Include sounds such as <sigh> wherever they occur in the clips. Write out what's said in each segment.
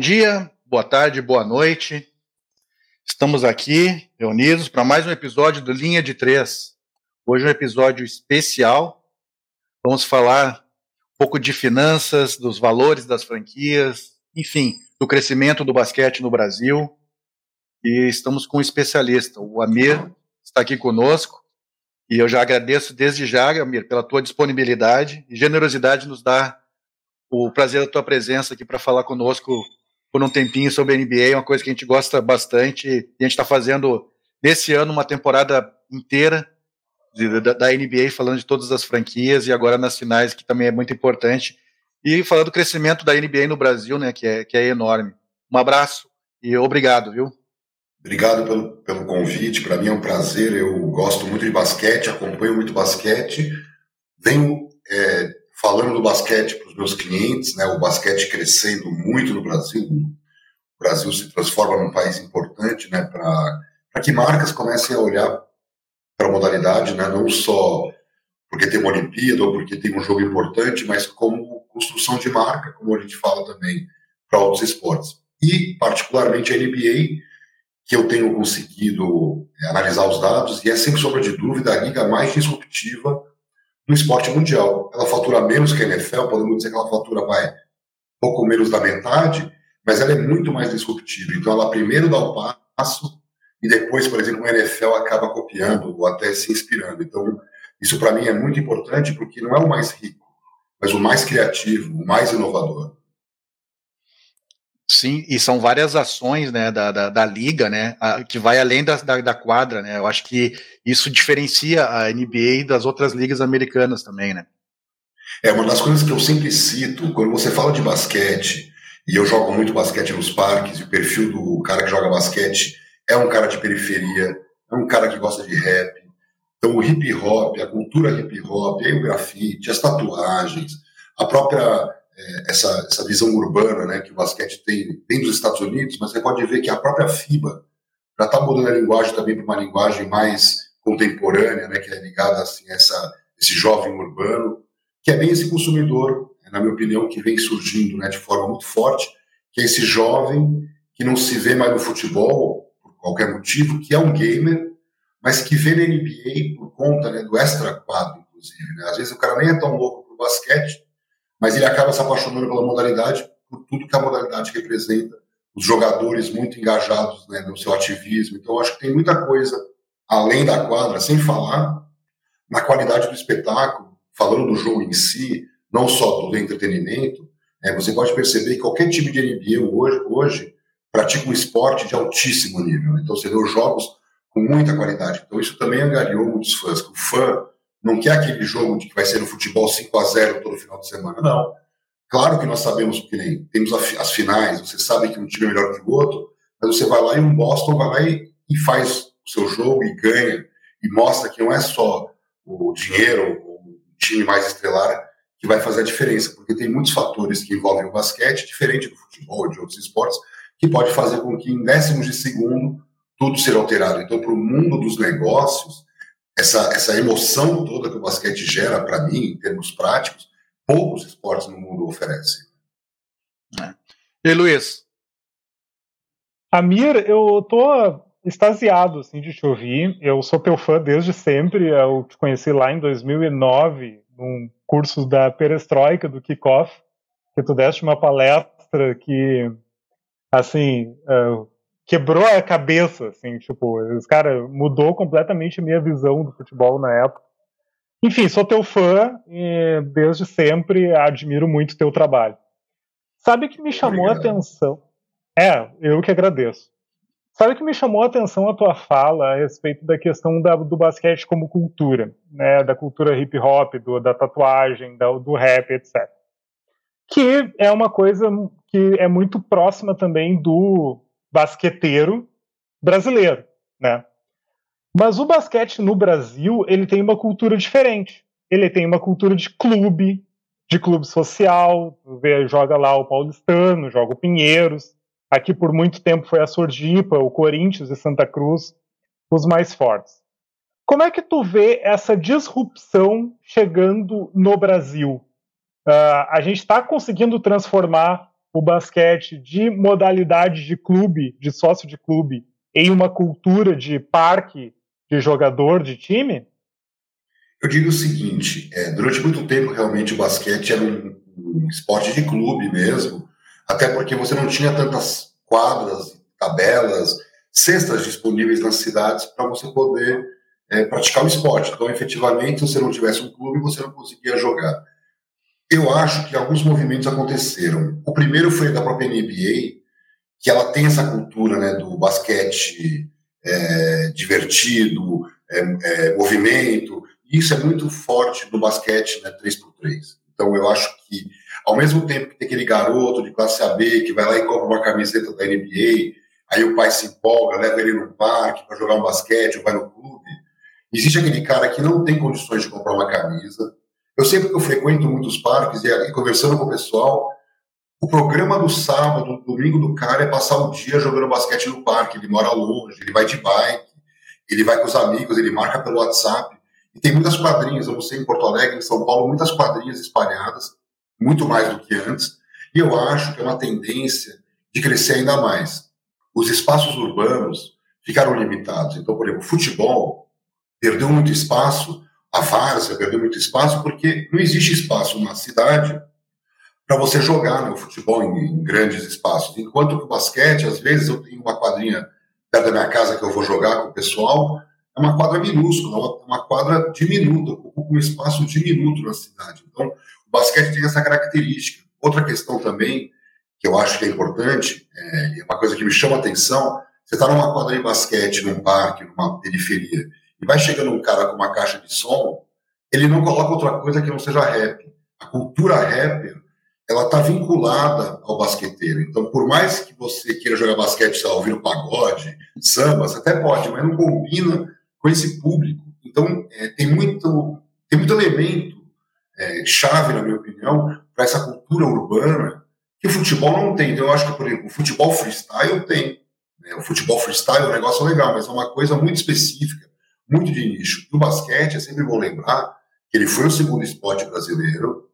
dia, boa tarde, boa noite. Estamos aqui reunidos para mais um episódio do Linha de Três. Hoje é um episódio especial. Vamos falar um pouco de finanças, dos valores das franquias, enfim, do crescimento do basquete no Brasil. E estamos com um especialista, o Amir, está aqui conosco. E eu já agradeço desde já, Amir, pela tua disponibilidade e generosidade nos dar o prazer da tua presença aqui para falar conosco por um tempinho sobre a NBA, uma coisa que a gente gosta bastante. E a gente está fazendo, nesse ano, uma temporada inteira de, da, da, NBA, falando de todas as franquias e agora nas finais, que também é muito importante. E falando do crescimento da NBA no Brasil, né, que é, que é enorme. Um abraço e obrigado, viu? Obrigado pelo, pelo convite. Para mim é um prazer. Eu gosto muito de basquete, acompanho muito basquete. Venho é, falando do basquete para os meus clientes, né, o basquete crescendo muito no Brasil, o Brasil se transforma num país importante, né, para que marcas comecem a olhar para a modalidade, né, não só porque tem uma Olimpíada ou porque tem um jogo importante, mas como construção de marca, como a gente fala também para outros esportes. E, particularmente, a NBA, que eu tenho conseguido é, analisar os dados, e é, sem sombra de dúvida, a liga mais disruptiva no esporte mundial. Ela fatura menos que a NFL, podemos dizer que ela fatura vai pouco menos da metade, mas ela é muito mais disruptiva. Então ela primeiro dá o passo e depois, por exemplo, a NFL acaba copiando ou até se inspirando. Então isso para mim é muito importante porque não é o mais rico, mas o mais criativo, o mais inovador. Sim, e são várias ações né, da, da, da liga, né, a, que vai além da, da, da, quadra, né? Eu acho que isso diferencia a NBA das outras ligas americanas também, né? É uma das coisas que eu sempre cito quando você fala de basquete, e eu jogo muito basquete nos parques, e o perfil do cara que joga basquete é um cara de periferia, é um cara que gosta de rap. Então o hip hop, a cultura hip hop, aí o grafite, as tatuagens, a própria essa, essa visão urbana né, que o basquete tem dentro dos Estados Unidos, mas você pode ver que a própria FIBA já está mudando a linguagem também para uma linguagem mais contemporânea, né, que é ligada assim, a essa, esse jovem urbano, que é bem esse consumidor, na minha opinião, que vem surgindo né, de forma muito forte, que é esse jovem que não se vê mais no futebol, por qualquer motivo, que é um gamer, mas que vê na NBA por conta né, do extra quadro, inclusive. Né? Às vezes o cara nem é tão louco para o basquete, mas ele acaba se apaixonando pela modalidade por tudo que a modalidade representa, os jogadores muito engajados né, no seu ativismo. Então, acho que tem muita coisa além da quadra, sem falar na qualidade do espetáculo, falando do jogo em si, não só do entretenimento. É, você pode perceber que qualquer time de NBA hoje, hoje pratica um esporte de altíssimo nível. Então, você vê os jogos com muita qualidade. Então, isso também angariou muitos fãs. O fã não quer aquele jogo de que vai ser no futebol 5 a 0 todo final de semana, não. Claro que nós sabemos que nem temos as finais, você sabe que um time é melhor que o outro, mas você vai lá e um Boston vai lá e, e faz o seu jogo e ganha e mostra que não é só o dinheiro, o time mais estrelar que vai fazer a diferença, porque tem muitos fatores que envolvem o basquete, diferente do futebol, de outros esportes, que pode fazer com que em décimos de segundo tudo seja alterado. Então, para o mundo dos negócios, essa, essa emoção toda que o basquete gera para mim, em termos práticos, poucos esportes no mundo oferecem. É. E Luiz? Amir, eu tô extasiado assim, de te ouvir. Eu sou teu fã desde sempre. Eu te conheci lá em 2009, num curso da Perestroika, do Kickoff, que tu deste uma palestra que, assim, uh, quebrou a cabeça, assim, tipo, os cara mudou completamente a minha visão do futebol na época. Enfim, sou teu fã e desde sempre admiro muito teu trabalho. Sabe que me chamou Obrigado. a atenção? É, eu que agradeço. Sabe que me chamou a atenção a tua fala a respeito da questão da, do basquete como cultura, né, da cultura hip hop, do, da tatuagem, da, do rap, etc. Que é uma coisa que é muito próxima também do basqueteiro brasileiro, né? Mas o basquete no Brasil, ele tem uma cultura diferente. Ele tem uma cultura de clube, de clube social, vê, joga lá o Paulistano, joga o Pinheiros. Aqui por muito tempo foi a Sordipa, o Corinthians e Santa Cruz, os mais fortes. Como é que tu vê essa disrupção chegando no Brasil? Uh, a gente está conseguindo transformar o basquete de modalidade de clube, de sócio de clube, em uma cultura de parque de jogador de time? Eu digo o seguinte: é, durante muito tempo, realmente, o basquete era um, um, esporte de clube mesmo, até porque você não tinha tantas quadras, tabelas, cestas disponíveis nas cidades para você poder é, praticar o esporte. Então, efetivamente, se você não tivesse um clube, você não conseguia jogar. Eu acho que alguns movimentos aconteceram. O primeiro foi da própria NBA, que ela tem essa cultura né, do basquete é, divertido, é, é, movimento. E isso é muito forte no basquete né, 3x3. Então eu acho que, ao mesmo tempo que tem aquele garoto de classe AB que vai lá e compra uma camiseta da NBA, aí o pai se empolga, leva ele no parque para jogar um basquete ou vai no clube, existe aquele cara que não tem condições de comprar uma camisa. Eu sempre que eu frequento muitos parques e, conversando com o pessoal, o programa do sábado, do domingo do cara é passar o dia jogando basquete no parque. Ele mora longe, ele vai de bike, ele vai com os amigos, ele marca pelo WhatsApp. E tem muitas quadrinhas, eu não sei, em Porto Alegre, em São Paulo, muitas quadrinhas espalhadas, muito mais do que antes. E eu acho que é uma tendência de crescer ainda mais. Os espaços urbanos ficaram limitados. Então, por exemplo, o futebol perdeu muito espaço, a várzea perdeu muito espaço, porque não existe espaço na cidade para você jogar no futebol em, em, grandes espaços. Enquanto que o basquete, às vezes eu tenho uma quadrinha perto da minha casa que eu vou jogar com o pessoal, é uma quadra minúscula, uma, uma quadra diminuta, ocupa um espaço diminuto na cidade. Então, o basquete tem essa característica. Outra questão também, que eu acho que é importante, é, é uma coisa que me chama a atenção, você está numa quadra de basquete, num parque, numa periferia, e vai chegando um cara com uma caixa de som, ele não coloca outra coisa que não seja rap. A cultura rapper ela está vinculada ao basqueteiro. Então, por mais que você queira jogar basquete, lá, ouvindo pagode, samba, você até pode, mas não combina com esse público. Então, é, tem, muito, tem muito elemento é, chave, na minha opinião, para essa cultura urbana que o futebol não tem. Então, eu acho que, por exemplo, o futebol freestyle tem. Né? O futebol freestyle é um negócio legal, mas é uma coisa muito específica, muito de nicho. E o basquete, é sempre bom lembrar que ele foi o segundo esporte brasileiro,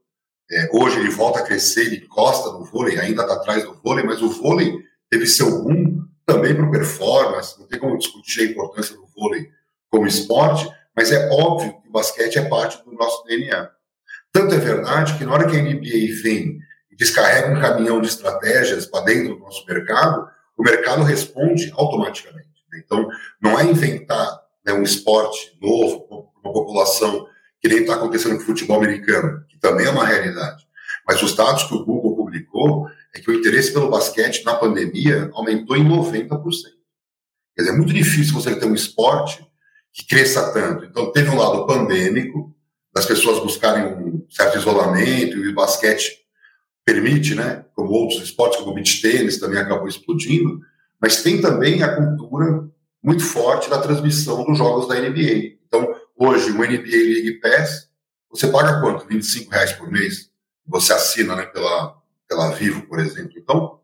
é, hoje ele volta a crescer, ele encosta no vôlei, ainda está atrás do vôlei, mas o vôlei teve seu boom também para performance, não tem como discutir a importância do vôlei como esporte, mas é óbvio que o basquete é parte do nosso DNA. Tanto é verdade que na hora que a NBA vem e descarrega um caminhão de estratégias para dentro do nosso mercado, o mercado responde automaticamente. Né? Então, não é inventar né, um esporte novo para uma população que nem está acontecendo com o futebol americano, que também é uma realidade. Mas os dados que o Google publicou é que o interesse pelo basquete na pandemia aumentou em 90%. Quer dizer, é muito difícil você ter um esporte que cresça tanto. Então, teve um lado pandêmico, das pessoas buscarem um certo isolamento, e o basquete permite, né? Como outros esportes, como o beach tênis também acabou explodindo, mas tem também a cultura muito forte da transmissão dos jogos da NBA. Então, Hoje, o NBA League Pass, você paga quanto? 25 reais por mês? Você assina né, pela, pela Vivo, por exemplo. Então,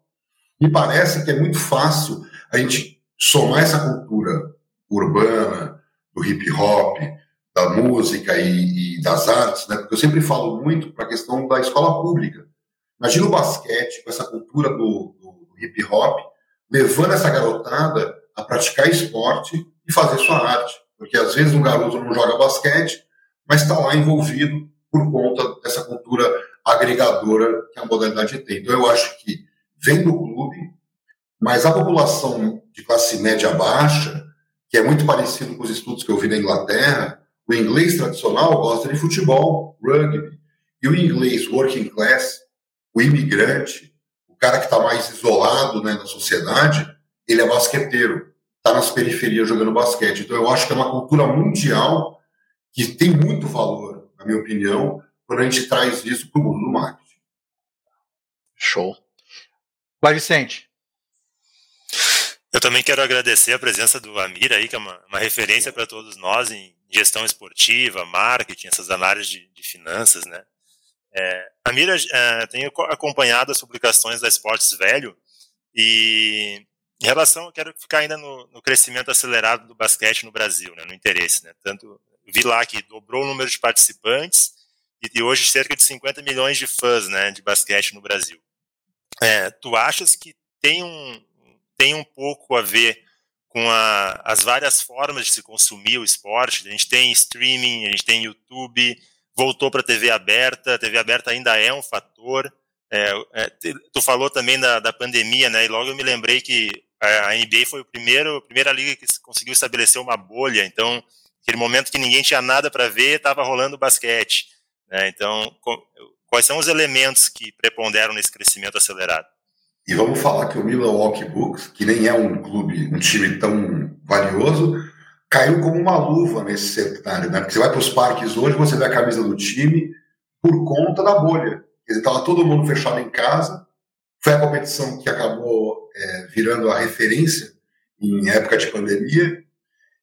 me parece que é muito fácil a gente somar essa cultura urbana, do hip hop, da música e, e das artes, né? Porque eu sempre falo muito para a questão da escola pública. Imagina o basquete com essa cultura do, do, hip hop, levando essa garotada a praticar esporte e fazer sua arte. Porque às vezes um garoto não joga basquete, mas está lá envolvido por conta dessa cultura agregadora que a modalidade tem. Então eu acho que vem do clube, mas a população de classe média baixa, que é muito parecido com os estudos que eu vi na Inglaterra, o inglês tradicional gosta de futebol, rugby, e o inglês working class, o imigrante, o cara que está mais isolado né, na sociedade, ele é basqueteiro está nas periferias jogando basquete. Então, eu acho que é uma cultura mundial que tem muito valor, na minha opinião, quando a gente traz isso para o mundo do marketing. Show. Vai, Vicente. Eu também quero agradecer a presença do Amir aí, que é uma, uma referência para todos nós em gestão esportiva, marketing, essas análises de, de finanças, né? É, a Mira é, tem acompanhado as publicações da Esportes Velho e em relação, eu quero ficar ainda no, no crescimento acelerado do basquete no Brasil, né, no interesse. Né, tanto vi lá que dobrou o número de participantes e, e hoje cerca de 50 milhões de fãs né, de basquete no Brasil. é, tu achas que tem um, tem um pouco a ver com a, as várias formas de se consumir o esporte. A gente tem streaming, a gente tem YouTube, voltou para a TV aberta, a TV aberta ainda é um fator. É, é, tu falou também da, da pandemia, né? E logo eu me lembrei que a NBA foi o primeiro, a primeira liga que conseguiu estabelecer uma bolha. Então, aquele momento que ninguém tinha nada para ver, estava rolando basquete. Né? Então, quais são os elementos que preponderam nesse crescimento acelerado? E vamos falar que o Milwaukee Bucks, que nem é um clube, um time tão valioso, caiu como uma luva nesse cenário, né? Porque você vai para os parques hoje, você vê a camisa do time por conta da bolha. Quer dizer, estava todo mundo fechado em casa. Foi a competição que acabou é, virando a referência em época de pandemia.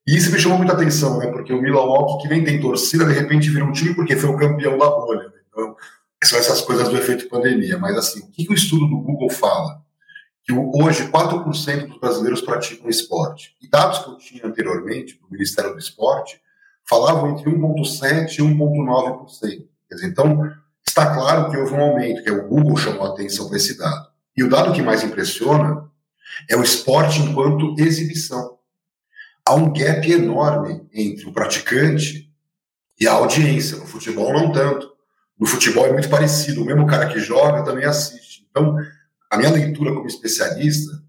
E isso me chamou muita atenção, né? Porque o Milwaukee, que nem tem torcida, de repente vira um time porque foi o campeão da bolha. Né? Então, são essas coisas do efeito pandemia. Mas, assim, o que, o estudo do Google fala? Que hoje 4% dos brasileiros praticam esporte. E dados que eu tinha anteriormente, do Ministério do Esporte, falavam entre 1,7% e 1,9%. Quer dizer, então, está claro que houve um aumento, que é o Google chamou a atenção para esse dado. E o dado que mais impressiona é o esporte enquanto exibição. Há um gap enorme entre o praticante e a audiência. No futebol, não tanto no futebol é muito parecido. O mesmo cara que joga também assiste. Então, a minha leitura como especialista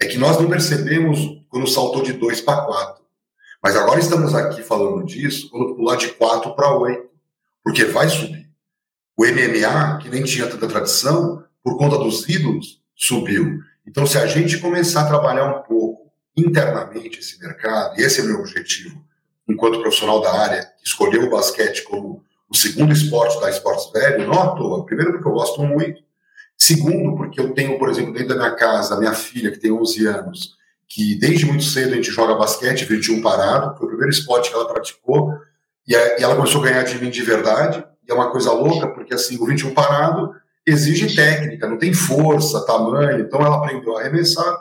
é que nós não percebemos quando saltou de 2 para 4. Mas agora estamos aqui falando disso quando pular de 4 para 8. Porque vai subir. O MMA, que nem tinha tanta tradição, por conta dos ídolos, subiu. Então, se a gente começar a trabalhar um pouco internamente esse mercado, e esse é meu objetivo, enquanto profissional da área, que escolheu o basquete como o segundo esporte da Esportes Velho, não à toa. Primeiro, porque eu gosto muito. Segundo, porque eu tenho, por exemplo, dentro da minha casa, a minha filha, que tem 11 anos, que desde muito cedo a gente joga basquete, 21 parado, foi o primeiro esporte que ela praticou, e, ela começou a ganhar de mim de verdade, e é uma coisa louca, porque assim, o 21 parado exige técnica, não tem força, tamanho, então ela aprendeu a arremessar,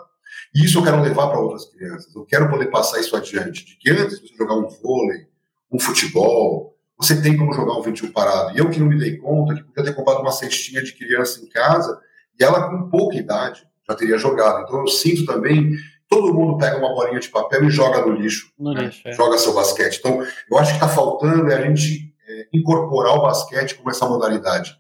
e isso eu quero levar para outras crianças, eu quero poder passar isso adiante, de que antes de você jogar um vôlei, um futebol, você tem como jogar um 21 parado. E eu que não me dei conta que podia ter comprado uma cestinha de criança em casa e ela com pouca idade já teria jogado. Então eu sinto também todo mundo pega uma bolinha de papel e joga no lixo, no né? lixo é. joga seu basquete. Então eu acho que está faltando é a gente é, incorporar o basquete como essa modalidade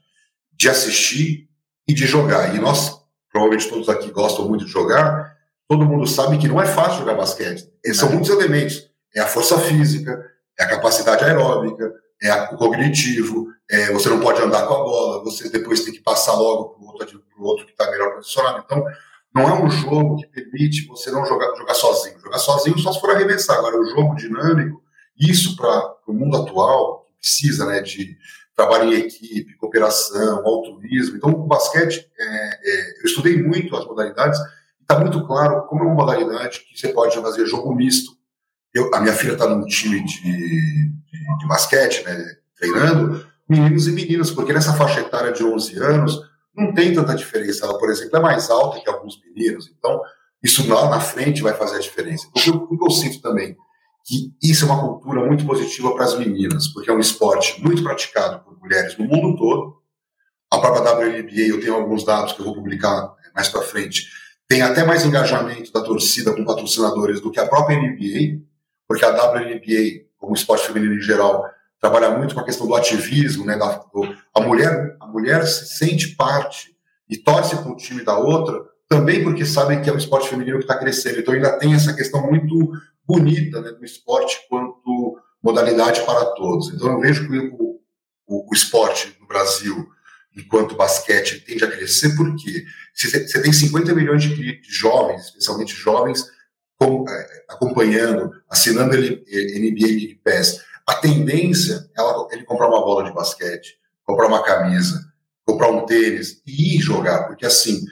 de assistir e de jogar. E nós provavelmente todos aqui gostam muito de jogar. Todo mundo sabe que não é fácil jogar basquete. Esses são muitos elementos. É a força física, é a capacidade aeróbica, é o cognitivo, é, você não pode andar com a bola, você depois tem que passar logo para o outro, pro outro que está melhor posicionado. Então, não é um jogo que permite você não jogar, jogar sozinho. Jogar sozinho só se for arremessar. Agora, o jogo dinâmico, isso para o mundo atual, que precisa né, de trabalho em equipe, cooperação, altruísmo. Então, o basquete, é, é, eu estudei muito as modalidades, está muito claro como é uma modalidade que você pode fazer jogo misto, eu, a minha filha está num time de, de, de, basquete, né, treinando, meninos e meninas, porque nessa faixa etária de 11 anos não tem tanta diferença. Ela, por exemplo, é mais alta que alguns meninos, então isso lá na frente vai fazer a diferença. Porque eu, eu sinto também que isso é uma cultura muito positiva para as meninas, porque é um esporte muito praticado por mulheres no mundo todo. A própria WNBA, eu tenho alguns dados que eu vou publicar mais para frente, tem até mais engajamento da torcida com patrocinadores do que a própria NBA porque a WNBA, como esporte feminino em geral, trabalha muito com a questão do ativismo, né? Da, do, a mulher, a mulher se sente parte e torce para o time da outra, também porque sabe que é um esporte feminino que está crescendo. Então ainda tem essa questão muito bonita né, do esporte quanto modalidade para todos. Então eu vejo que o, o, o esporte no Brasil, enquanto basquete, tende a crescer porque você tem 50 milhões de, jovens, especialmente jovens, é, acompanhando, assinando ele, NBA League Pass, a tendência é ele comprar uma bola de basquete, comprar uma camisa, comprar um tênis e ir jogar, porque assim,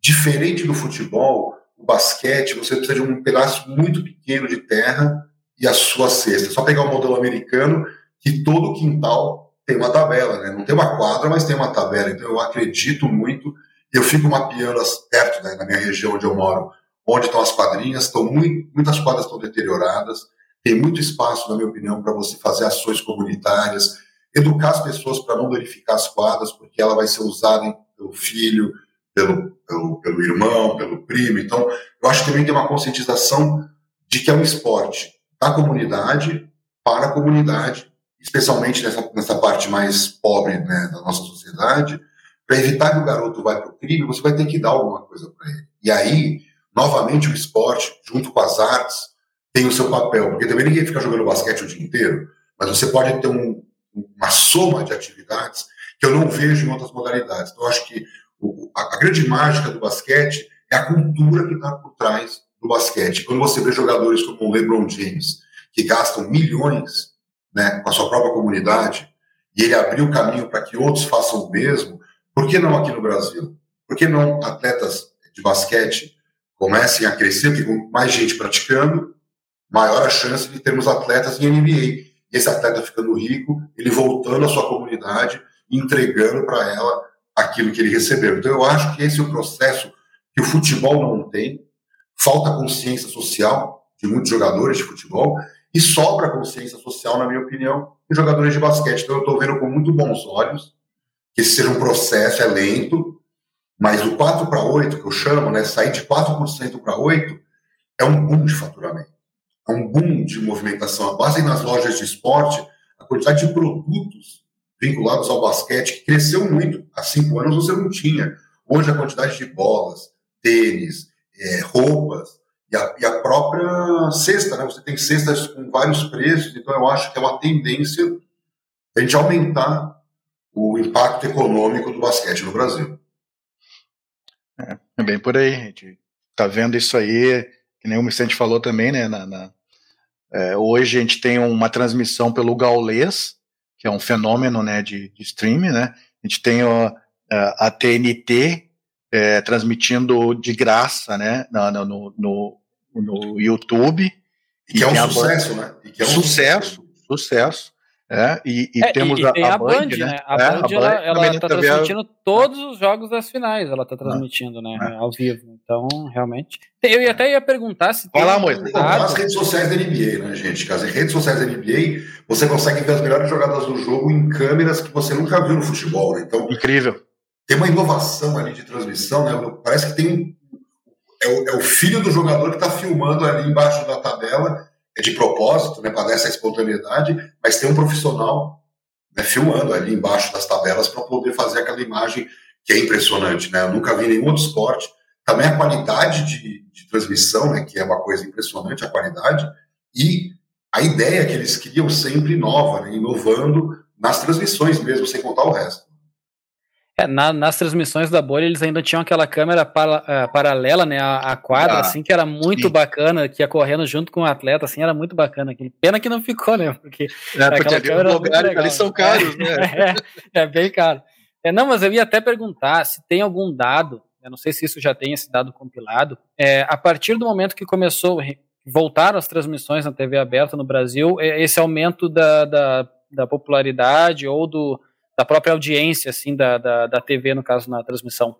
diferente do futebol, basquete você precisa de um pedaço muito pequeno de terra e a sua cesta. É só pegar o modelo americano que todo quintal tem uma tabela, né? Não tem uma quadra, mas tem uma tabela. Então eu acredito muito. Eu fico mapeando as, perto, né, na minha região onde eu moro, onde estão as quadrinhas, estão muito, muitas quadras estão deterioradas, tem muito espaço, na minha opinião, para você fazer ações comunitárias, educar as pessoas para não verificar as quadras, porque ela vai ser usada pelo filho, pelo, pelo, pelo irmão, pelo primo. Então, eu acho que também tem uma conscientização de que é um esporte da comunidade para a comunidade, especialmente nessa, nessa parte mais pobre né, da nossa sociedade, para evitar que o garoto vá para o crime, você vai ter que dar alguma coisa para ele. E aí, novamente, o esporte, junto com as artes, tem o seu papel, porque também ninguém fica jogando basquete o dia inteiro, mas você pode ter um, uma soma de atividades que eu não vejo em outras modalidades. Então, eu acho que a, grande mágica do basquete é a cultura que está por trás do basquete. Quando você vê jogadores como o LeBron James, que gastam milhões né, com a sua própria comunidade, e ele abriu o caminho para que outros façam o mesmo, por que não aqui no Brasil? Por que não atletas de basquete comecem a crescer, porque com mais gente praticando, maior a chance de termos atletas em NBA. E esse atleta ficando rico, ele voltando à sua comunidade, entregando para ela aquilo que ele recebeu. Então eu acho que esse é o processo que o futebol não tem. Falta consciência social de muitos jogadores de futebol e sobra consciência social, na minha opinião, em jogadores de basquete. Então eu estou vendo com muito bons olhos que esse seja um processo, é lento, mas o 4 para 8, que eu chamo, né, sair de 4% para 8%, é um boom de faturamento. É um boom de movimentação. A base nas lojas de esporte, a quantidade de produtos vinculados ao basquete, que cresceu muito. Há cinco anos você não tinha. Hoje a quantidade de bolas, tênis, é, roupas e a, e a, própria cesta, né? Você tem cestas com vários preços, então eu acho que é uma tendência a gente aumentar o impacto econômico do basquete no Brasil. É, é bem por aí, a gente está vendo isso aí, que nem o Vicente falou também, né? Na, na é, hoje a gente tem uma transmissão pelo Gaulês, que é um fenômeno né, de, de streaming, né? A gente tem ó, a TNT é, transmitindo de graça, né? No, no, no, no YouTube. E que é um sucesso, né? E que é um sucesso, sucesso. sucesso. É, e, e é, temos e, a, tem a, Band, Band né? né? A é, Band, ela, ela está transmitindo todos os jogos das finais, ela está transmitindo, né? É. Ao vivo. Então, realmente. Eu ia, até ia perguntar se. Vai lá, Moisés. As redes sociais da NBA, né, gente? As redes sociais da NBA, você consegue ver as melhores jogadas do jogo em câmeras que você nunca viu no futebol, né? Então. Incrível. Tem uma inovação ali de transmissão, né? Parece que tem. É o, é o filho do jogador que está filmando ali embaixo da tabela é de propósito, né, para dar essa espontaneidade, mas tem um profissional né, filmando ali embaixo das tabelas para poder fazer aquela imagem que é impressionante. Né? Eu nunca vi nenhum outro esporte. Também a qualidade de, de transmissão, né, que é uma coisa impressionante, a qualidade, e a ideia que eles criam sempre nova, né, inovando nas transmissões mesmo, sem contar o resto. É, na, nas transmissões da bolha eles ainda tinham aquela câmera para, uh, paralela, né, a, a quadra, ah, assim, que era muito sim. bacana, que ia correndo junto com o atleta, assim, era muito bacana. Pena que não ficou, né, porque, é, porque câmera lugar, ali são caros, né. é, <laughs> é, bem caro. É, não, mas eu ia até perguntar se tem algum dado, eu não sei se isso já tem esse dado compilado, é, a partir do momento que começou, voltaram as transmissões na TV aberta no Brasil, é, esse aumento da, da, da popularidade ou do da própria audiência, assim, da, da, da TV, no caso, na transmissão.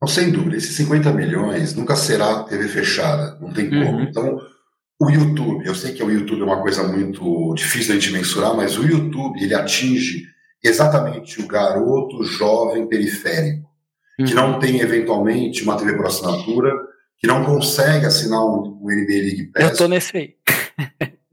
Não, sem dúvida, esses 50 milhões nunca será TV fechada, não tem como. Uhum. Então, o YouTube, eu sei que o YouTube é uma coisa muito difícil de mensurar, mas o YouTube, ele atinge exatamente o garoto jovem periférico, uhum. que não tem, eventualmente, uma TV por assinatura, que não consegue assinar um, um NBA League Pass. Eu tô nesse aí.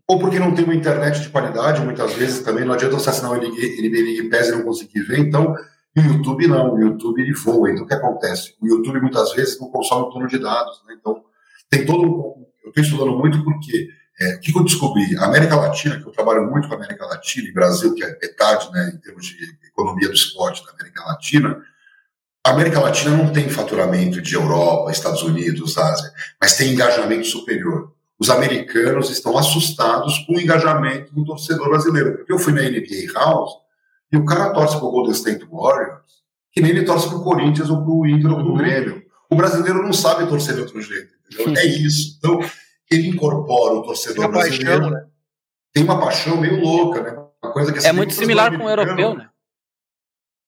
ou porque não tem uma internet de qualidade, muitas vezes também não adianta você assinar o NBA League Pass e não conseguir ver, então o YouTube não, o YouTube ele voa, então o que acontece? O YouTube muitas vezes não consome um turno de dados, né? então tem todo um, eu estou estudando muito porque é, o que, eu descobri? A América Latina, que eu trabalho muito com a América Latina, e Brasil, que é metade, né, em termos de economia do esporte da América Latina, a América Latina não tem faturamento de Europa, Estados Unidos, Ásia, mas tem engajamento superior os americanos estão assustados com o engajamento do torcedor brasileiro. Porque eu fui na NBA House e o cara torce para o Golden State Warriors, que nem ele torce para o Corinthians ou para o Inter ou para o uhum. Grêmio. O brasileiro não sabe torcer de outro jeito, entendeu? <laughs> É isso. Então, ele incorpora o torcedor Tem brasileiro. Paixão, né? Tem uma paixão meio louca, né? Uma coisa que é muito similar com o europeu, né?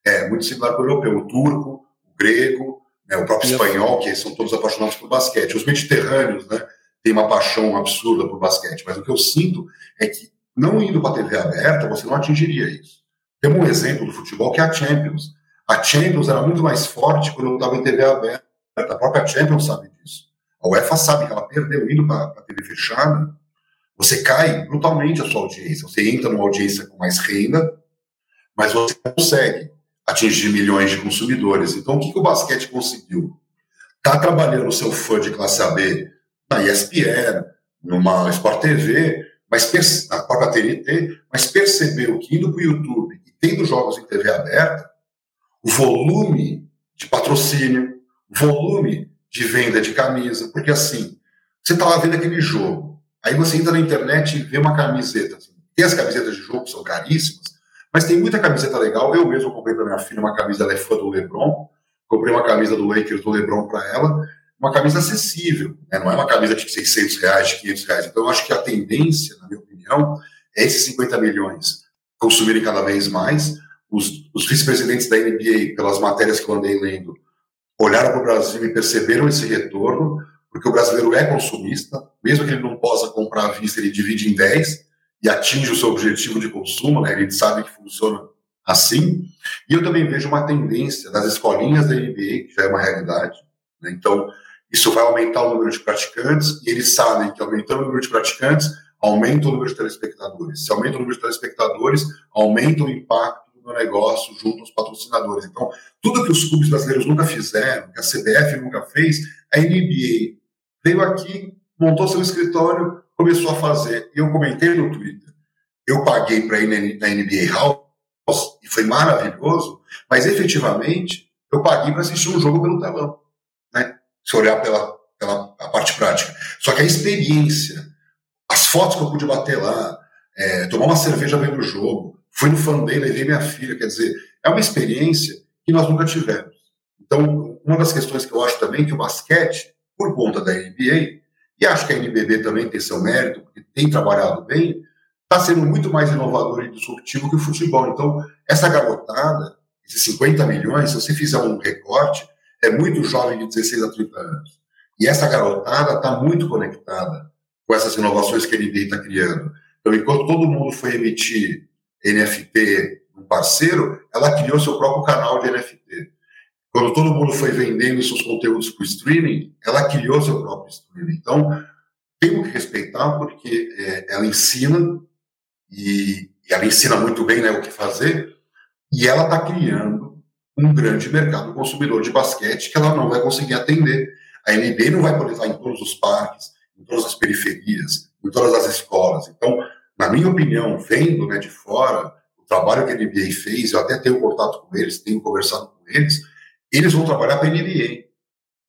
É, muito similar com o europeu. O turco, o grego, né? o próprio espanhol, que são todos apaixonados por basquete. Os mediterrâneos, né? tem uma paixão absurda por basquete, mas o que eu sinto é que, não indo para a TV aberta, você não atingiria isso. Temos um exemplo do futebol que é a Champions. A Champions era muito mais forte quando eu estava em TV aberta. A própria Champions sabe disso. A UEFA sabe que ela perdeu indo para a TV fechada. Você cai brutalmente a sua audiência. Você entra numa audiência com mais renda, mas você consegue atingir milhões de consumidores. Então, o que, que o basquete conseguiu? Está trabalhando o seu fã de classe AB na ESPN, numa Sport TV, mas na própria TNT, mas percebeu que indo para o YouTube e tendo jogos em TV aberta, o volume de patrocínio, volume de venda de camisa, porque assim, você está lá vendo aquele jogo, aí você entra na internet e vê uma camiseta. Assim, tem as camisetas de jogo são caríssimas, mas tem muita camiseta legal. Eu mesmo comprei para minha filha uma camisa, ela é fã do LeBron, comprei uma camisa do Lakers do LeBron para ela, uma camisa acessível, né? não é uma camisa de 600 reais, de 500 reais. Então, eu acho que a tendência, na minha opinião, é esses 50 milhões consumirem cada vez mais. Os, os vice-presidentes da NBA, pelas matérias que eu andei lendo, olharam para o Brasil e perceberam esse retorno, porque o brasileiro é consumista, mesmo que ele não possa comprar à vista, ele divide em 10 e atinge o seu objetivo de consumo, né? ele sabe que funciona assim. E eu também vejo uma tendência das escolinhas da NBA, que já é uma realidade. Né? Então, isso vai aumentar o número de praticantes, e eles sabem que aumentando o número de praticantes, aumenta o número de telespectadores. Se aumenta o número de telespectadores, aumenta o impacto do negócio junto aos patrocinadores. Então, tudo que os clubes brasileiros nunca fizeram, que a CBF nunca fez, a NBA veio aqui, montou seu escritório, começou a fazer. Eu comentei no Twitter, eu paguei para ir na NBA House, e foi maravilhoso, mas efetivamente eu paguei para assistir um jogo pelo telão se olhar pela, pela a parte prática. Só que a experiência, as fotos que eu pude bater lá, é, tomar uma cerveja vendo o jogo, fui no fan day, levei minha filha, quer dizer, é uma experiência que nós nunca tivemos. Então, uma das questões que eu acho também que o basquete, por conta da NBA, e acho que a NBB também tem seu mérito, porque tem trabalhado bem, está sendo muito mais inovador e disruptivo que o futebol. Então, essa garotada, esses 50 milhões, se você fizer um recorte, é muito jovem de 16 a 30 anos. E essa garotada está muito conectada com essas inovações que a NBA está criando. Então, enquanto todo mundo foi emitir NFT um parceiro, ela criou seu próprio canal de NFT. Quando todo mundo foi vendendo seus conteúdos para o streaming, ela criou seu próprio streaming. Então, temos que respeitar porque é, ela ensina e, e, ela ensina muito bem né, o que fazer e ela está criando um grande mercado consumidor de basquete que ela não vai conseguir atender. A NBA não vai poder estar em todos os parques, em todas as periferias, em todas as escolas. Então, na minha opinião, vendo né, de fora o trabalho que a NBA fez, eu até tenho contato com eles, tenho conversado com eles, eles vão trabalhar para a NBA.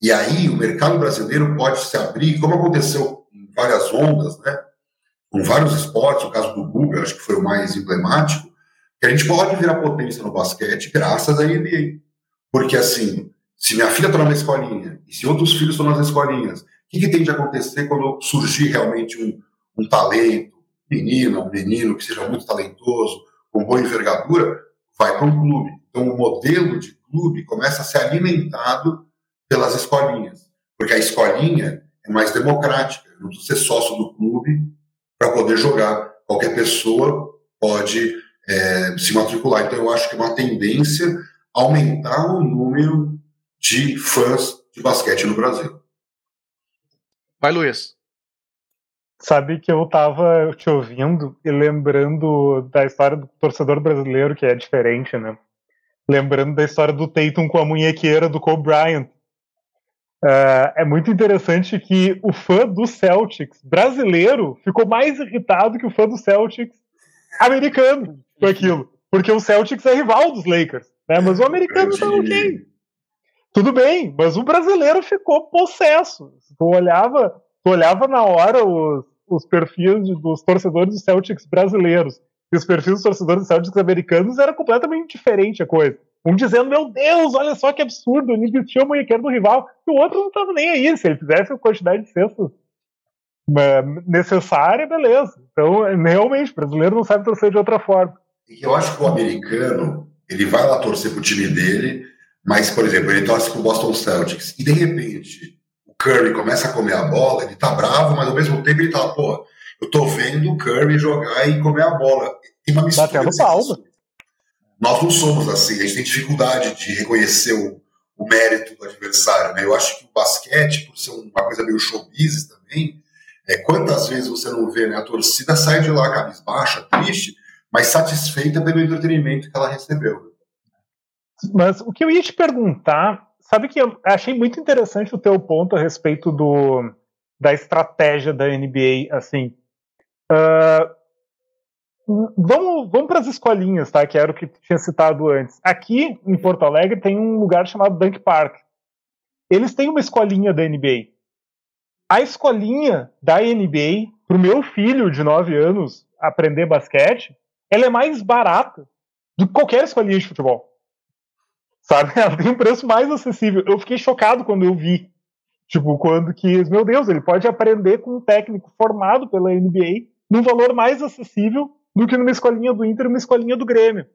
E aí o mercado brasileiro pode se abrir, como aconteceu em várias ondas, né? Com vários esportes, o caso do Google, acho que foi o mais emblemático, que a gente pode virar potência no basquete graças à NBA. Porque, assim, se minha filha está numa escolinha e se outros filhos estão nas escolinhas, o que, que, tem de acontecer quando surgir realmente um, um talento, menina, um menino que seja muito talentoso, com boa envergadura, vai para um clube. Então, o modelo de clube começa a ser alimentado pelas escolinhas, porque a escolinha é mais democrática, não precisa ser sócio do clube para poder jogar. Qualquer pessoa pode é, se matricular. Então, eu acho que é uma tendência aumentar o número de fãs de basquete no Brasil. Vai, Luiz. Sabe que eu estava te ouvindo e lembrando da história do torcedor brasileiro, que é diferente, né? Lembrando da história do Tatum com a munhequeira do Kobe Bryant. Uh, é muito interessante que o fã do Celtics brasileiro ficou mais irritado que o fã do Celtics americano com aquilo. Porque o Celtics é rival dos Lakers, né? Mas o americano tá ok. Tudo bem, mas o brasileiro ficou possesso. Tu olhava, tu olhava na hora os, os perfis dos torcedores dos Celtics brasileiros e os perfis dos torcedores Celtics americanos era completamente diferente a coisa. Um dizendo, meu Deus, olha só que absurdo, vestiu o manhequeiro do rival, e o outro não estava nem aí. Se ele fizesse a quantidade de cestas necessária, beleza. Então, realmente, o brasileiro não sabe torcer de outra forma. Eu acho que o americano, ele vai lá torcer pro time dele, mas, por exemplo, ele torce pro Boston Celtics, e de repente o Curry começa a comer a bola, ele tá bravo, mas ao mesmo tempo ele tá, pô, eu tô vendo o Curry jogar e comer a bola. Tem uma mistura. Batendo palma. nós não somos assim, a gente tem dificuldade de reconhecer o, o mérito do adversário. Né? Eu acho que o basquete, por ser uma coisa meio showbiz também, é, quantas vezes você não vê né, a torcida sai de lá cabisbaixa, triste, mas satisfeita pelo entretenimento que ela recebeu. Mas o que eu ia te perguntar, sabe que eu achei muito interessante o teu ponto a respeito do, da estratégia da NBA, assim. Uh, vamos vamos para as escolinhas, tá? Que era o que tinha citado antes. Aqui em Porto Alegre tem um lugar chamado Dunk Park. Eles têm uma escolinha da NBA. A escolinha da NBA, para o meu filho de 9 anos aprender basquete, ela é mais barata do que qualquer escolinha de futebol. Sabe? <laughs> Ela tem um preço mais acessível. Eu fiquei chocado quando eu vi. Tipo, quando que, meu Deus, ele pode aprender com um técnico formado pela NBA num valor mais acessível do que numa escolinha do Inter e uma escolinha do Grêmio.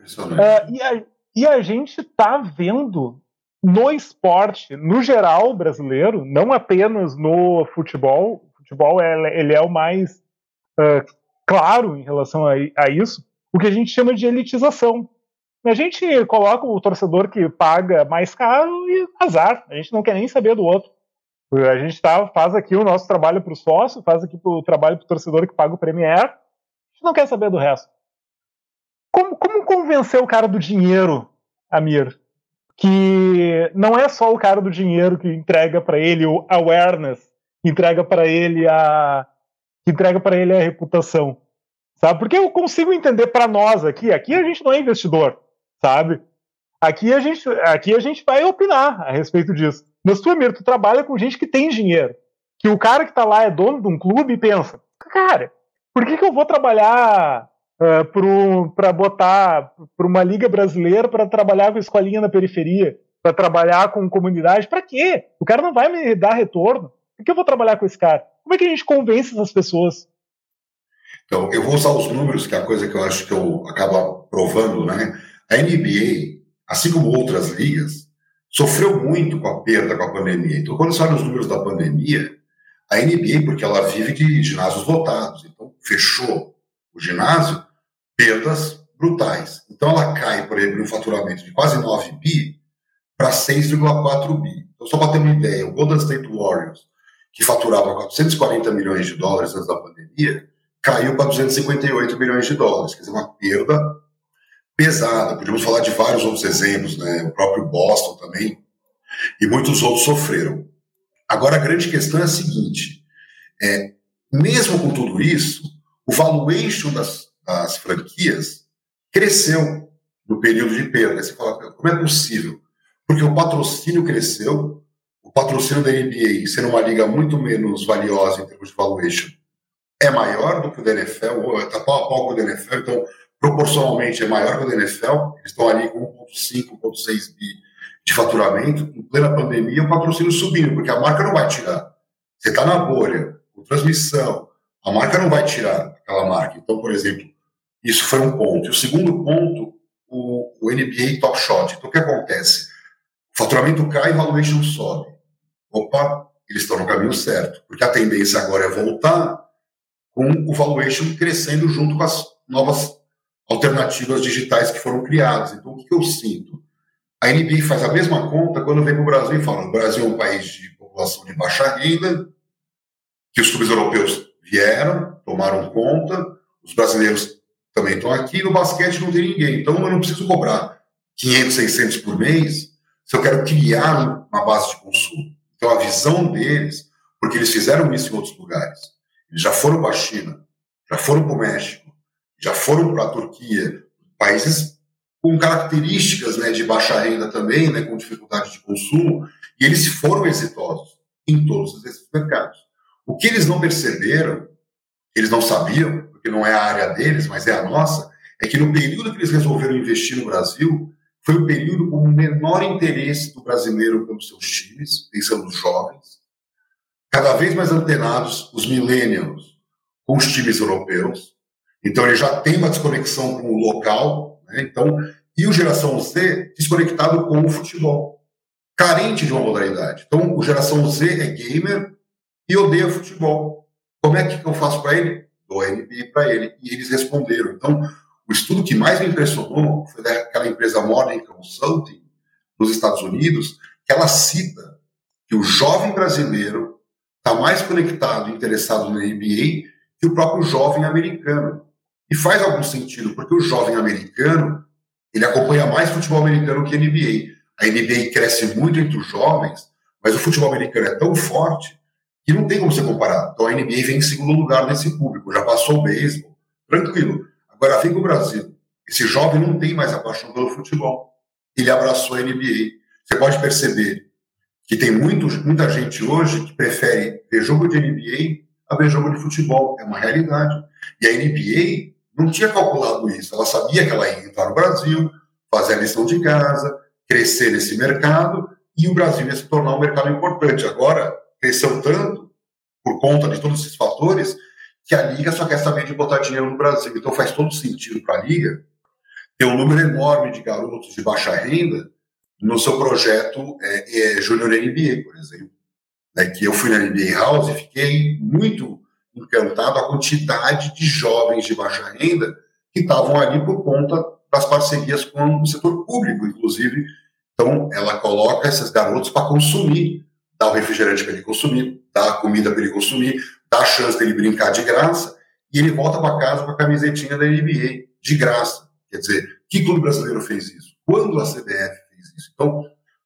Uh, e, a, e a gente tá vendo no esporte, no geral brasileiro, não apenas no futebol, o futebol é, ele é o mais uh, claro em relação a, a isso, o que a gente chama de elitização. A gente coloca o torcedor que paga mais caro e azar. A gente não quer nem saber do outro. A gente tá, faz aqui o nosso trabalho para o sócio, faz aqui o trabalho para o torcedor que paga o Premier. A gente não quer saber do resto. Como, como convencer o cara do dinheiro, Amir? Que não é só o cara do dinheiro que entrega para ele o awareness, que entrega para ele a que entrega para ele a reputação, sabe? Porque eu consigo entender para nós aqui, aqui a gente não é investidor, sabe? Aqui a gente, aqui a gente vai opinar a respeito disso. Mas tu, Amir, tu trabalha com gente que tem dinheiro, que o cara que tá lá é dono de um clube e pensa, cara, por que, que eu vou trabalhar uh, para botar para uma liga brasileira para trabalhar com escolinha na periferia, para trabalhar com comunidade? Para quê? O cara não vai me dar retorno. Por que eu vou trabalhar com esse cara? Como é que a gente convence essas pessoas? Então, eu vou usar os números, que é a coisa que eu acho que eu acabo provando, né? A NBA, assim como outras ligas, sofreu muito com a perda com a pandemia. Então, quando olha os números da pandemia, a NBA, porque ela vive de ginásios lotados, então fechou o ginásio, perdas brutais. Então, ela cai, por exemplo, no faturamento de quase 9 bi para 6,4 bi. Então, só para ter uma ideia, o Golden State Warriors, que faturava 440 milhões de dólares antes da pandemia, caiu para 258 milhões de dólares, quer dizer, uma perda pesada. Podemos falar de vários outros exemplos, né? o próprio Boston também, e muitos outros sofreram. Agora, a grande questão é a seguinte: é, mesmo com tudo isso, o valuation das, das franquias cresceu no período de perda. Você fala, como é possível? Porque o patrocínio cresceu, o patrocínio da NBA, sendo uma liga muito menos valiosa em termos de valuation, é maior do que o da NFL, está pau a pau com o da NFL, então proporcionalmente é maior que o da NFL, eles estão ali com 1,5, 1,6 bi de faturamento, em plena pandemia, o patrocínio subindo, porque a marca não vai tirar. Você está na bolha, com transmissão, a marca não vai tirar aquela marca. Então, por exemplo, isso foi um ponto. E o segundo ponto, o, o NBA Top Shot. Então, o que acontece? O faturamento cai e o valuation sobe. Opa, eles estão no caminho certo, porque a tendência agora é voltar com o valuation crescendo junto com as novas alternativas digitais que foram criadas. Então, o que eu sinto? A NBA faz a mesma conta quando vem para o Brasil e fala: o Brasil é um país de população de baixa renda, que os clubes europeus vieram, tomaram conta, os brasileiros também estão aqui, no basquete não tem ninguém. Então, eu não preciso cobrar 500, 600 por mês se eu quero criar uma base de consumo. Então, a visão deles, porque eles fizeram isso em outros lugares, eles já foram para a China, já foram para o México, já foram para a Turquia, países com características né, de baixa renda também, né, com dificuldade de consumo, e eles foram exitosos em todos esses mercados. O que eles não perceberam, eles não sabiam, porque não é a área deles, mas é a nossa, é que no período que eles resolveram investir no Brasil, foi o período com o menor interesse do brasileiro pelos seus times, pensando nos jovens, cada vez mais antenados os millennials com os times europeus. Então ele já tem uma desconexão com o local, né? então e o geração Z desconectado com o futebol, carente de uma modalidade. Então o geração Z é gamer e odeia futebol. Como é que eu faço para ele? Dou NBA para ele e eles responderam. Então o estudo que mais me impressionou foi daquela empresa Morning Consulting, dos Estados Unidos, que ela cita que o jovem brasileiro está mais conectado e interessado na NBA que o próprio jovem americano. E faz algum sentido, porque o jovem americano ele acompanha mais futebol americano que NBA. A NBA cresce muito entre os jovens, mas o futebol americano é tão forte que não tem como ser comparado. Então a NBA vem em segundo lugar nesse público, já passou o beisebol, tranquilo. Agora vem o Brasil. Esse jovem não tem mais a paixão pelo futebol. Ele abraçou a NBA. Você pode perceber que tem muito, muita gente hoje que prefere ver jogo de NBA a ver jogo de futebol. É uma realidade. E a NBA não tinha calculado isso. Ela sabia que ela ia entrar no Brasil, fazer a lição de casa, crescer nesse mercado e o Brasil ia se tornar um mercado importante. Agora, cresceu tanto, por conta de todos esses fatores, que a Liga só quer saber de botar dinheiro no Brasil. Então faz todo sentido para a Liga ter um número enorme de garotos de baixa renda no seu projeto é, é, Junior NBA, por exemplo. É, que eu fui na NBA House e fiquei muito encantado a quantidade de jovens de baixa renda que estavam ali por conta das parcerias com o setor público, inclusive. Então, ela coloca esses garotos para consumir, dá o refrigerante para ele consumir, dá a comida para ele consumir, dá a chance dele brincar de graça, e ele volta para casa com a camisetinha da NBA, de graça. Quer dizer, que clube brasileiro fez isso? Quando a CBF fez isso? Então,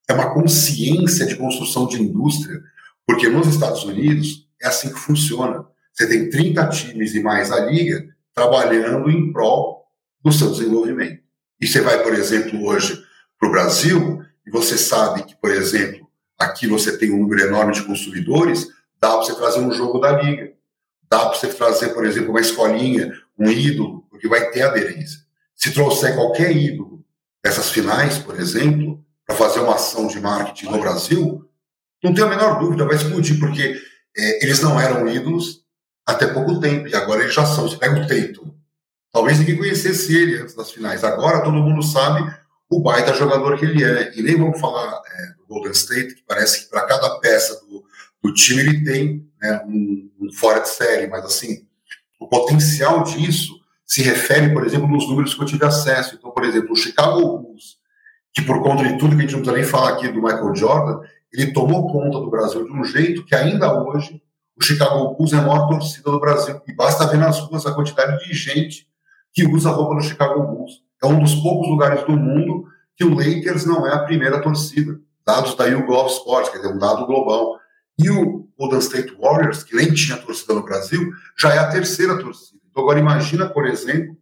é uma consciência de construção de indústria, porque nos Estados Unidos é assim que funciona. Você tem 30 times e mais a liga trabalhando em prol do seu desenvolvimento. E você vai, por exemplo, hoje para o Brasil, e você sabe que, por exemplo, aqui você tem um número enorme de consumidores, dá para você trazer um jogo da liga. Dá para você trazer, por exemplo, uma escolinha, um ídolo, porque vai ter aderência. Se trouxer qualquer ídolo dessas finais, por exemplo, para fazer uma ação de marketing no Brasil, não tenho a menor dúvida, vai explodir, porque é, eles não eram ídolos até pouco tempo, e agora eles já são. Você pega o Tatum. Talvez ninguém conhecesse ele antes das finais. Agora todo mundo sabe o baita jogador que ele é. E nem vamos falar é, do Golden State, que parece que para cada peça do, do time ele tem né, um, um, fora de série, mas assim, o potencial disso se refere, por exemplo, nos números que eu tive acesso. Então, por exemplo, o Chicago Bulls, que por conta de tudo que a gente não precisa nem falar aqui do Michael Jordan, ele tomou conta do Brasil de um jeito que ainda hoje o Chicago Bulls é a maior torcida do Brasil. E basta ver nas ruas a quantidade de gente que usa roupa no Chicago Bulls. É um dos poucos lugares do mundo que o Lakers não é a primeira torcida. Dados da YouGov Sports, quer dizer, um dado global. E o Golden State Warriors, que nem tinha torcida no Brasil, já é a terceira torcida. Então agora imagina, por exemplo,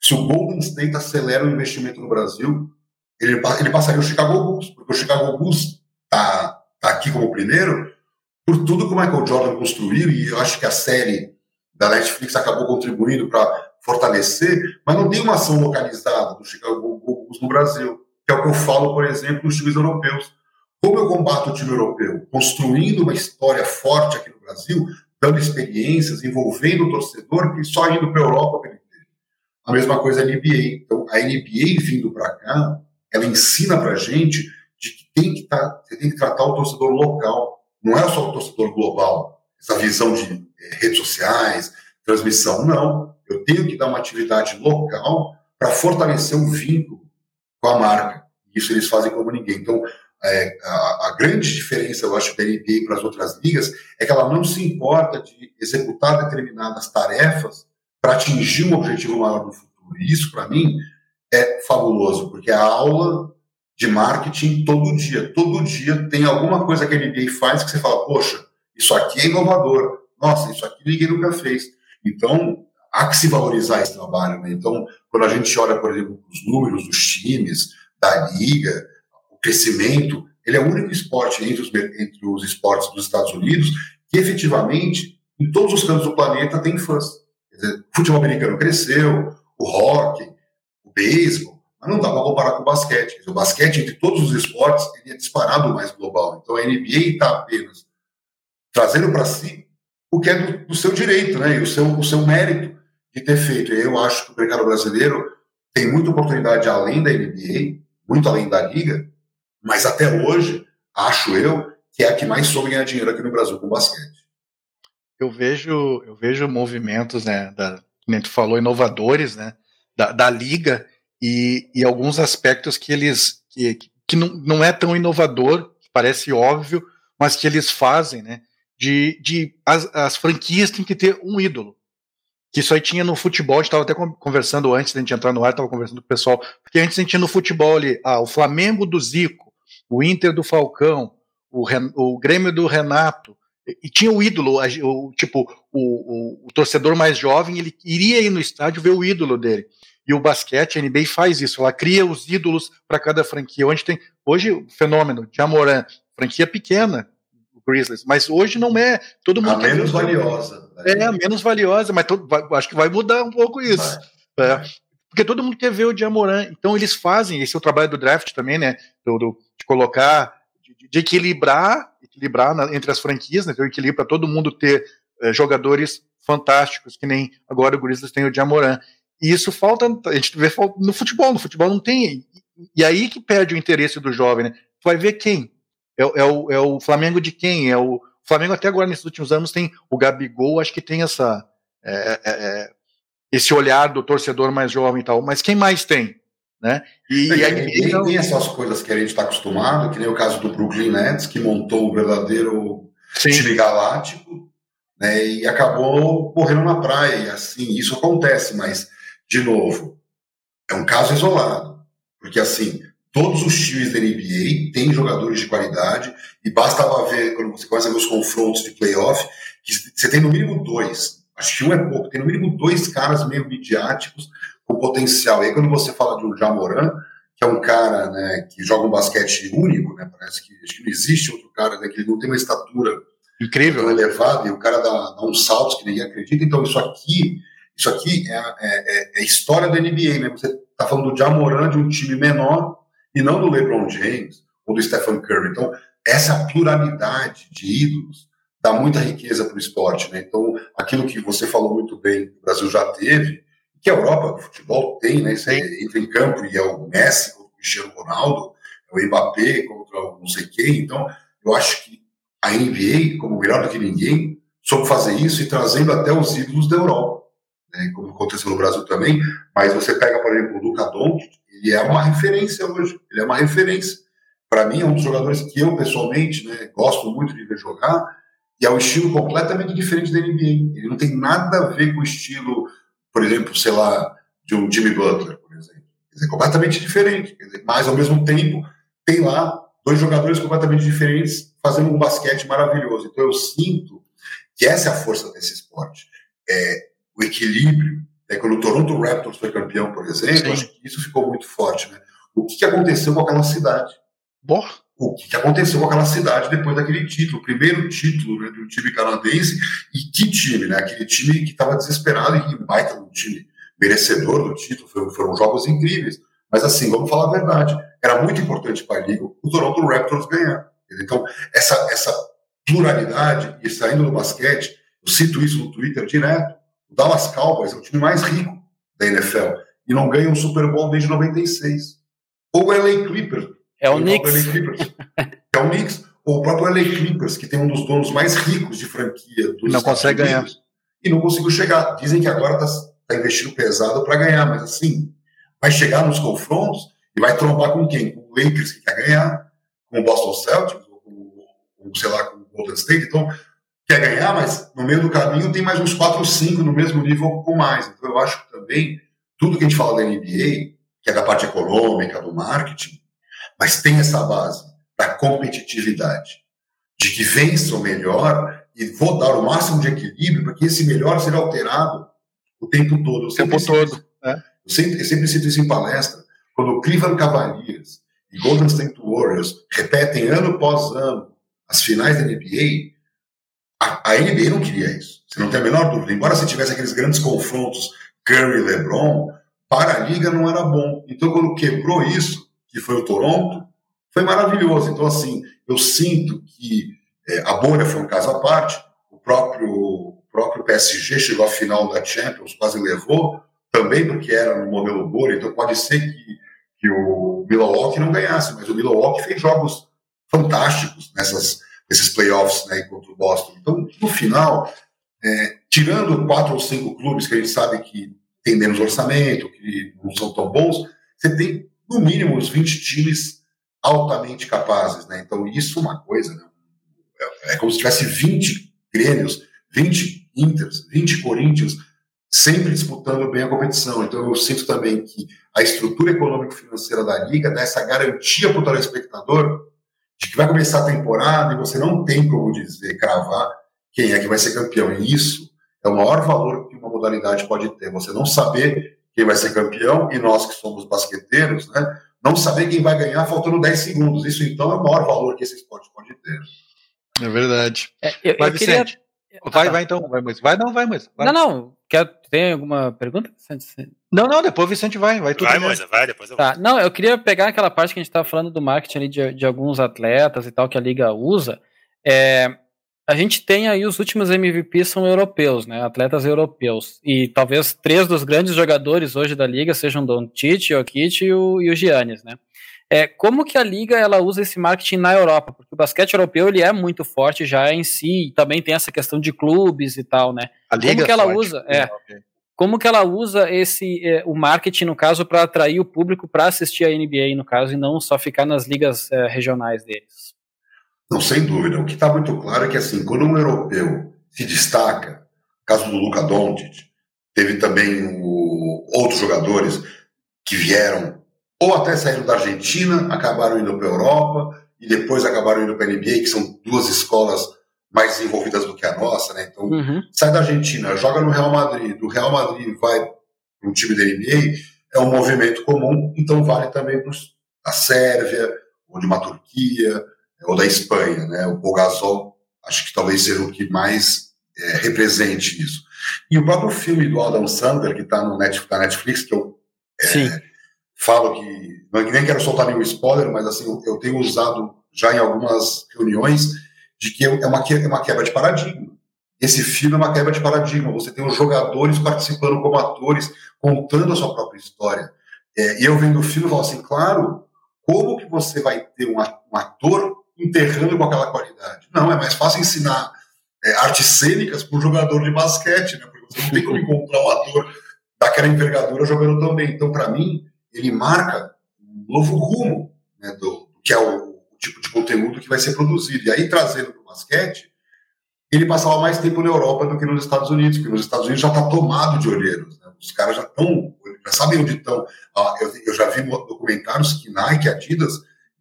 se o Golden State acelera o investimento no Brasil, ele, ele passaria o Chicago Bulls, porque o Chicago Bulls está tá aqui como primeiro por tudo que o Michael Jordan construiu, e eu acho que a série da Netflix acabou contribuindo para fortalecer, mas não tem uma ação localizada do Chicago Bulls no Brasil, que é o que eu falo, por exemplo, dos times europeus. Como eu combato o time europeu? Construindo uma história forte aqui no Brasil, dando experiências, envolvendo o torcedor, que só indo para a Europa ele ter. A mesma coisa a NBA. Então, a NBA vindo para cá, ela ensina para gente de que tem que tá, você tem que tratar o torcedor local, não é só o torcedor global. Essa visão de eh, redes sociais, transmissão, não. Eu tenho que dar uma atividade local para fortalecer o vínculo com a marca. Isso eles fazem como ninguém. Então, é, a, a, grande diferença, eu acho, da NBA para as outras ligas é que ela não se importa de executar determinadas tarefas para atingir um objetivo maior no futuro. E isso, para mim, é fabuloso, porque a aula de marketing todo dia. Todo dia tem alguma coisa que a NBA faz que você fala, poxa, isso aqui é inovador. Nossa, isso aqui ninguém nunca fez. Então, há que se valorizar esse trabalho. Né? Então, quando a gente olha, por exemplo, os números dos times, da liga, crescimento, ele é o único esporte entre os, entre os esportes dos Estados Unidos que efetivamente, em todos os cantos do planeta, tem fãs. Dizer, o futebol americano cresceu, o hockey, o beisebol, mas não dá para comparar com o basquete. O basquete, entre todos os esportes, ele é disparado mais global. Então a NBA está apenas trazendo para si o que é do, do, seu direito, né? E o seu, o seu mérito de ter feito. E eu acho que o mercado brasileiro tem muita oportunidade além da NBA, muito além da liga, mas até hoje, acho eu, que é a que mais soube ganhar dinheiro aqui no Brasil com basquete. Eu vejo, eu vejo movimentos, né, da, como tu falou, inovadores, né, da, da liga e, e, alguns aspectos que eles que, que não, não é tão inovador, parece óbvio, mas que eles fazem, né? De, de as, as franquias têm que ter um ídolo. Que isso aí tinha no futebol, a gente estava até conversando antes da gente entrar no ar, estava conversando com o pessoal, porque antes a gente tinha no futebol ali, ah, o Flamengo do Zico, o Inter do Falcão, o, o Grêmio do Renato, e tinha o ídolo, o, tipo, o, o, o, torcedor mais jovem, ele iria ir no estádio ver o ídolo dele. E o basquete, a NBA faz isso, ela cria os ídolos para cada franquia. Onde tem hoje o fenômeno de Amoran, franquia pequena, o Grizzlies, mas hoje não é. Todo mundo a menos valiosa. Né? É, a menos valiosa, mas todo, vai, acho que vai mudar um pouco isso. É, porque todo mundo quer ver o Jamoran. Então eles fazem, esse é o trabalho do draft também, né? Do, do de colocar, de, de equilibrar equilibrar na, entre as franquias, né, ter um equilíbrio para todo mundo ter é, jogadores fantásticos, que nem agora o Grizzlies tem o Jamoran. E isso falta, a gente vê no futebol, no futebol não tem. E aí que perde o interesse do jovem, né? Tu vai ver quem? É, é, o, é o Flamengo de quem? É o, o Flamengo até agora, nesses últimos anos, tem o Gabigol, acho que tem essa, é, é, é esse olhar do torcedor mais jovem e tal. Mas quem mais tem? Né? E, e aí, não... tem essas coisas que a gente está acostumado, que nem o caso do Brooklyn Nets, que montou o verdadeiro Sim. time galáctico, né, e acabou correndo na praia. Assim, isso acontece, mas, de novo, é um caso isolado. Porque, assim, todos os times da NBA têm jogadores de qualidade, e basta ver, quando você começa a ver os confrontos de playoff, que você tem no mínimo dois, acho que um é pouco, tem no mínimo dois caras meio midiáticos com potencial. E aí, quando você fala de um Jamoran, que é um cara né, que joga um basquete único, né, parece que, que não existe outro cara, né, que ele não tem uma estatura incrível elevada, e o cara dá, dá uns saltos que ninguém acredita. Então, isso aqui, isso aqui é, é, é, é história da NBA. Né? Você está falando do Jamoran de um time menor e não do LeBron James ou do Stephen Curry. Então, essa pluralidade de ídolos dá muita riqueza para o esporte. Né? Então, aquilo que você falou muito bem, o Brasil já teve, que a Europa, o futebol tem, né? Você entra em campo e é o Messi contra o Cristiano Ronaldo, é o Mbappé contra o não sei quem. Então, eu acho que a NBA, como melhor do que ninguém, soube fazer isso e trazendo até os ídolos da Europa, né? como aconteceu no Brasil também. Mas você pega, por exemplo, o Luca Doncic, ele é uma referência hoje, ele é uma referência. Para mim, é um dos jogadores que eu, pessoalmente, né, gosto muito de ver jogar, e é um estilo completamente diferente da NBA. Ele não tem nada a ver com o estilo por exemplo, sei lá, de um Jimmy Butler, por exemplo. Dizer, completamente diferente. Mas, ao mesmo tempo, tem lá dois jogadores completamente diferentes fazendo um basquete maravilhoso. Então, eu sinto que essa é a força desse esporte. É o equilíbrio. É, quando o Toronto Raptors foi campeão, por exemplo, acho que isso ficou muito forte. Né? O que, que aconteceu com aquela cidade? Bom. O que, que aconteceu com aquela cidade depois daquele título? O primeiro título né, do time canadense. E que time, né? Aquele time que estava desesperado e que baita um time merecedor do título. Foram, foram jogos incríveis. Mas assim, vamos falar a verdade. Era muito importante para a Liga o Toronto Raptors ganhar. Então, essa, essa pluralidade, e saindo do basquete, eu cito isso no Twitter direto, o Dallas Cowboys é o time mais rico da NFL e não ganha um Super Bowl desde 96. Ou o LA Clippers, é o Knicks. É o Knicks. Ou o próprio LA Clippers, que tem um dos donos mais ricos de franquia dos Não Estados consegue Unidos, ganhar. E não conseguiu chegar. Dizem que agora está tá investindo pesado para ganhar, mas assim, vai chegar nos confrontos e vai trombar com quem? Com o Lakers, que quer ganhar, com o Boston Celtics, ou, com, sei lá, com o Golden State. Então, quer ganhar, mas no meio do caminho tem mais uns 4 ou 5 no mesmo nível ou mais. Então, eu acho que também tudo que a gente fala da NBA, que é da parte econômica, do marketing, mas tem essa base da competitividade, de que vença o melhor e vou dar o máximo de equilíbrio para que esse melhor seja alterado o tempo todo. O tempo todo. É. Eu, sempre, eu sempre cito isso em palestra. Quando o Cleveland Cavaliers e Golden State Warriors repetem ano após ano as finais da NBA, a, a NBA não queria isso. Você não tem a menor dúvida. Embora você tivesse aqueles grandes confrontos Curry e LeBron, para a liga não era bom. Então, quando quebrou isso, que foi o Toronto, foi maravilhoso. Então, assim, eu sinto que é, a bolha foi um caso à parte, o próprio, o próprio PSG chegou à final da Champions, quase levou, também porque era no modelo bolha, então pode ser que, que o Milwaukee não ganhasse, mas o Milwaukee fez jogos fantásticos nessas, nesses playoffs né, contra o Boston. Então, no final, é, tirando quatro ou cinco clubes que a gente sabe que têm menos orçamento, que não são tão bons, você tem, no mínimo, uns 20 times altamente capazes, né? Então, isso é uma coisa, né? É, é como se tivesse 20 Grêmios, 20 Inters, 20 Corinthians, sempre disputando bem a competição. Então, eu sinto também que a estrutura econômico-financeira da Liga dá essa garantia para o telespectador de que vai começar a temporada e você não tem como dizer, cravar quem é que vai ser campeão. E isso é o maior valor que uma modalidade pode ter. Você não saber quem vai ser campeão e nós que somos basqueteiros, né, não saber quem vai ganhar faltando 10 segundos. Isso então é o maior valor que esse esporte pode ter. É verdade. É, eu, vai, eu queria... Vicente. Vai, vai então. Vai, mas vai não, vai, mas. Vai. Não, não. Quer, tem alguma pergunta, Vicente? Não, não, depois o Vicente vai. Vai, tudo Vai. Moisa, vai, depois eu Tá, não, eu queria pegar aquela parte que a gente estava falando do marketing ali de, de alguns atletas e tal que a liga usa. É, a gente tem aí os últimos MVPs são europeus, né? Atletas europeus. E talvez três dos grandes jogadores hoje da liga sejam Don Tite, Jokic e o, e o Giannis, né? É, como que a liga ela usa esse marketing na Europa? Porque o basquete europeu ele é muito forte já em si, e também tem essa questão de clubes e tal, né? A liga Como que ela forte. usa? É. ok. Como que ela usa esse é, o marketing no caso para atrair o público para assistir a NBA no caso e não só ficar nas ligas é, regionais deles? Não, sem dúvida. O que está muito claro é que, assim, quando um europeu se destaca, caso do Luka Doncic, teve também o, outros jogadores que vieram, ou até saíram da Argentina, acabaram indo para a Europa, e depois acabaram indo para a NBA, que são duas escolas mais desenvolvidas do que a nossa, né? Então, Uhum. sai da Argentina, joga no Real Madrid, do Real Madrid vai para um time da NBA, é um movimento comum, então vale também para a Sérvia, ou de uma Turquia, ou da Espanha, né? O Gasol, acho que talvez seja o que mais é, represente isso. E o próprio filme do Adam Sandler, que está no Netflix, na Netflix, que eu é. Falo que, não, nem quero soltar nenhum spoiler, mas assim, eu, tenho usado já em algumas reuniões de que é uma, que- é uma quebra de paradigma. Esse filme é uma quebra de paradigma. Você tem os jogadores participando como atores, contando a sua própria história. É, e eu vendo o filme, eu falo assim, claro, como que você vai ter um ator enterrando com aquela qualidade? Não, é mais fácil ensinar é, artes cênicas para um jogador de basquete, né? Porque você não tem como encontrar um ator daquela envergadura jogando tão bem. Então, para mim, ele marca um novo rumo né, do, que é o, o tipo de conteúdo que vai ser produzido. E aí, trazendo para o basquete, ele passava mais tempo na Europa do que nos Estados Unidos, porque nos Estados Unidos já está tomado de olheiros. Né? Os caras já estão, já sabem onde estão. Ah, eu, eu já vi documentários que Nike e Adidas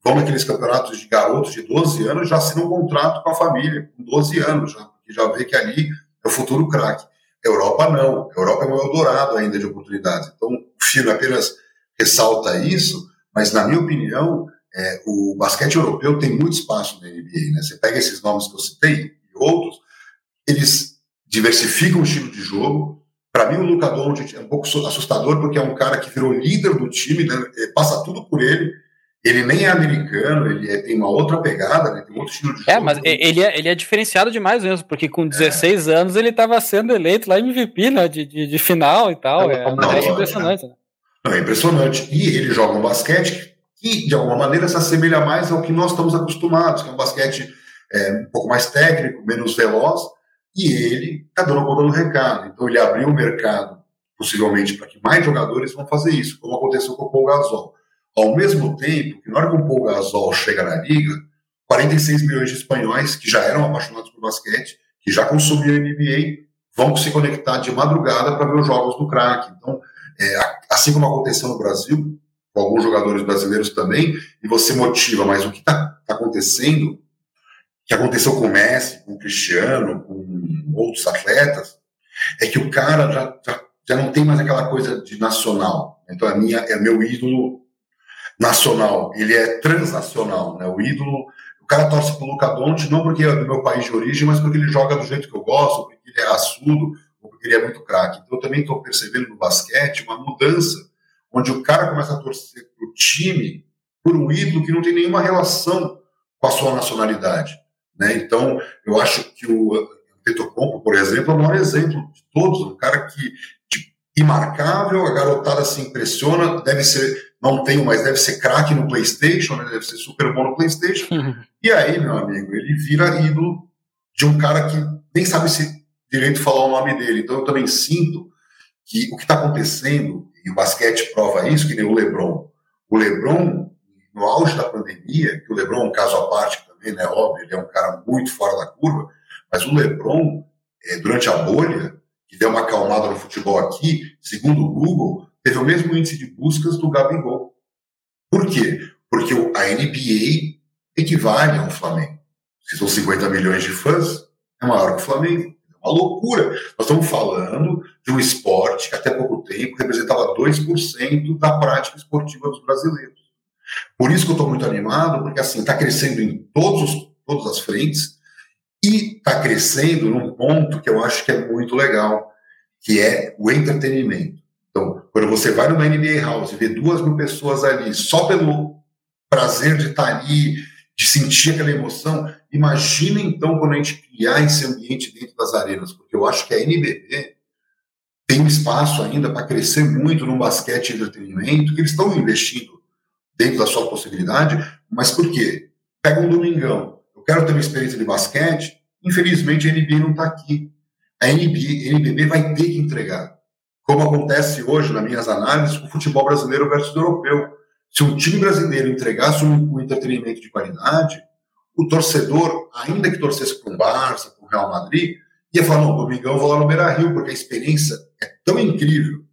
vão naqueles campeonatos de garotos de 12 anos já assinam um contrato com a família, com 12 anos, já, porque já vê que ali é o futuro craque. Europa não. A Europa é um Eldorado ainda de oportunidades. Então, o filme apenas ressalta isso, mas, na minha opinião, é, o basquete europeu tem muito espaço na NBA. Né? Você pega esses nomes que eu citei e outros, eles diversificam o estilo de jogo. Para mim, o Luka Doncic é um pouco assustador, porque é um cara que virou líder do time, né? passa tudo por ele. Ele nem é americano, ele é, tem uma outra pegada, né? tem outro estilo de jogo. É, mas ele é, ele é diferenciado demais mesmo, porque com 16 é. anos ele estava sendo eleito lá MVP né, de, de, de final e tal. É, Não, é é, impressionante. Né? Não, é impressionante. E ele joga um basquete que, de alguma maneira, se assemelha mais ao que nós estamos acostumados, que é um basquete é, um pouco mais técnico, menos veloz, e ele está dando conta do recado. Então, ele abriu o mercado, possivelmente, para que mais jogadores vão fazer isso, como aconteceu com o Paul Gasol. Ao mesmo tempo, que na hora que o Paul Gasol chega na liga, 46 milhões de espanhóis que já eram apaixonados por basquete, que já consumiam NBA, vão se conectar de madrugada para ver os jogos do craque. Então, é, assim como aconteceu no Brasil, com alguns jogadores brasileiros também, e você motiva, mas o que está tá acontecendo, que aconteceu com o Messi, com o Cristiano, com outros atletas, é que o cara já, já, já não tem mais aquela coisa de nacional. Então, a minha, é meu ídolo nacional, ele é transnacional, né? O ídolo, o cara torce pro Luca Doncic não porque é do meu país de origem, mas porque ele joga do jeito que eu gosto, porque ele é porque ele é muito craque. Então, eu também estou percebendo no basquete uma mudança, onde o cara começa a torcer pro time por um ídolo que não tem nenhuma relação com a sua nacionalidade, né? Então, eu acho que o Tetocompo, por exemplo, é o maior exemplo de todos, um cara que imarcável, a garotada se impressiona, deve ser não tenho, mas deve ser craque no PlayStation, né? deve ser super bom no PlayStation. Uhum. E aí, meu amigo, ele vira ídolo de um cara que nem sabe se direito falar o nome dele. Então eu também sinto que o que está acontecendo, e o basquete prova isso, que nem o LeBron. O LeBron, no auge da pandemia, que o LeBron é um caso à parte também, né? Óbvio, ele é um cara muito fora da curva, mas o LeBron, é, durante a bolha, que deu uma acalmada no futebol aqui, segundo o Google, teve o mesmo índice de buscas do Gabigol. Por quê? Porque a NBA equivale ao Flamengo. Se são 50 milhões de fãs, é maior que o Flamengo. Uma loucura. Nós estamos falando de um esporte que até pouco tempo representava 2% da prática esportiva dos brasileiros. Por isso que eu estou muito animado, porque assim, está crescendo em todos os, todas as frentes e está crescendo num ponto que eu acho que é muito legal, que é o entretenimento. Então, quando você vai numa NBA House e vê duas mil pessoas ali só pelo prazer de estar tá ali, de sentir aquela emoção, imagina então quando a gente criar esse ambiente dentro das arenas, porque eu acho que a NBB tem espaço ainda para crescer muito no basquete e entretenimento, que eles estão investindo dentro da sua possibilidade, mas por quê? Pega um domingão, eu quero ter uma experiência de basquete, infelizmente a NBA não está aqui. A a NBB vai ter que entregar. Como acontece hoje, nas minhas análises, o futebol brasileiro versus o europeu. Se um time brasileiro entregasse um, um entretenimento de qualidade, o torcedor, ainda que torcesse para um Barça, para o Real Madrid, ia falar, não, domingão eu vou lá no Beira-Rio, porque a experiência é tão incrível,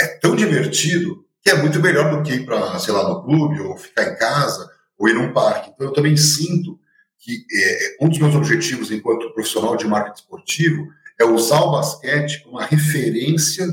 é tão divertido, que é muito melhor do que ir para, sei lá, no clube, ou ficar em casa, ou ir num parque. Então eu também sinto que é, um dos meus objetivos enquanto profissional de marketing esportivo é usar o basquete como uma referência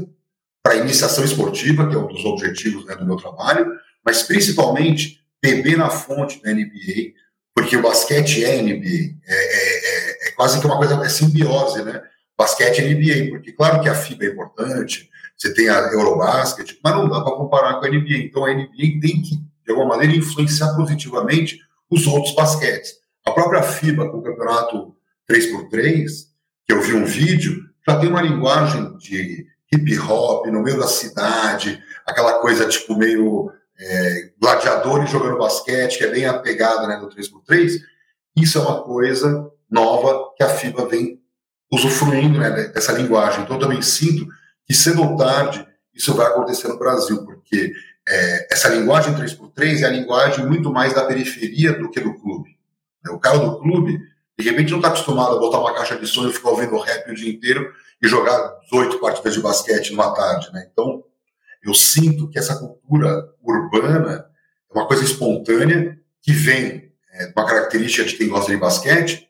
para a iniciação esportiva, que é um dos objetivos né, do meu trabalho, mas principalmente beber na fonte da NBA, porque o basquete é NBA, é, é, é, é quase que uma coisa, é simbiose, né? Basquete é NBA, porque claro que a FIBA é importante, você tem a Eurobasket, mas não dá para comparar com a NBA. Então a NBA tem que, de alguma maneira, influenciar positivamente os outros basquetes. A própria FIBA, com o campeonato 3x3, que eu vi um vídeo, já tem uma linguagem de hip hop no meio da cidade, aquela coisa tipo meio é, gladiadores jogando basquete, que é bem apegada né, no 3x3. Isso é uma coisa nova que a FIBA vem usufruindo né, dessa linguagem. Então, eu também sinto que cedo ou tarde isso vai acontecer no Brasil, porque é, essa linguagem 3x3 é a linguagem muito mais da periferia do que do clube. O cara do clube, de repente, não está acostumado a botar uma caixa de som e ficar ouvindo rap o dia inteiro e jogar 18 partidas de basquete numa tarde. Né? Então, eu sinto que essa cultura urbana é uma coisa espontânea que vem é, uma característica de quem gosta de basquete,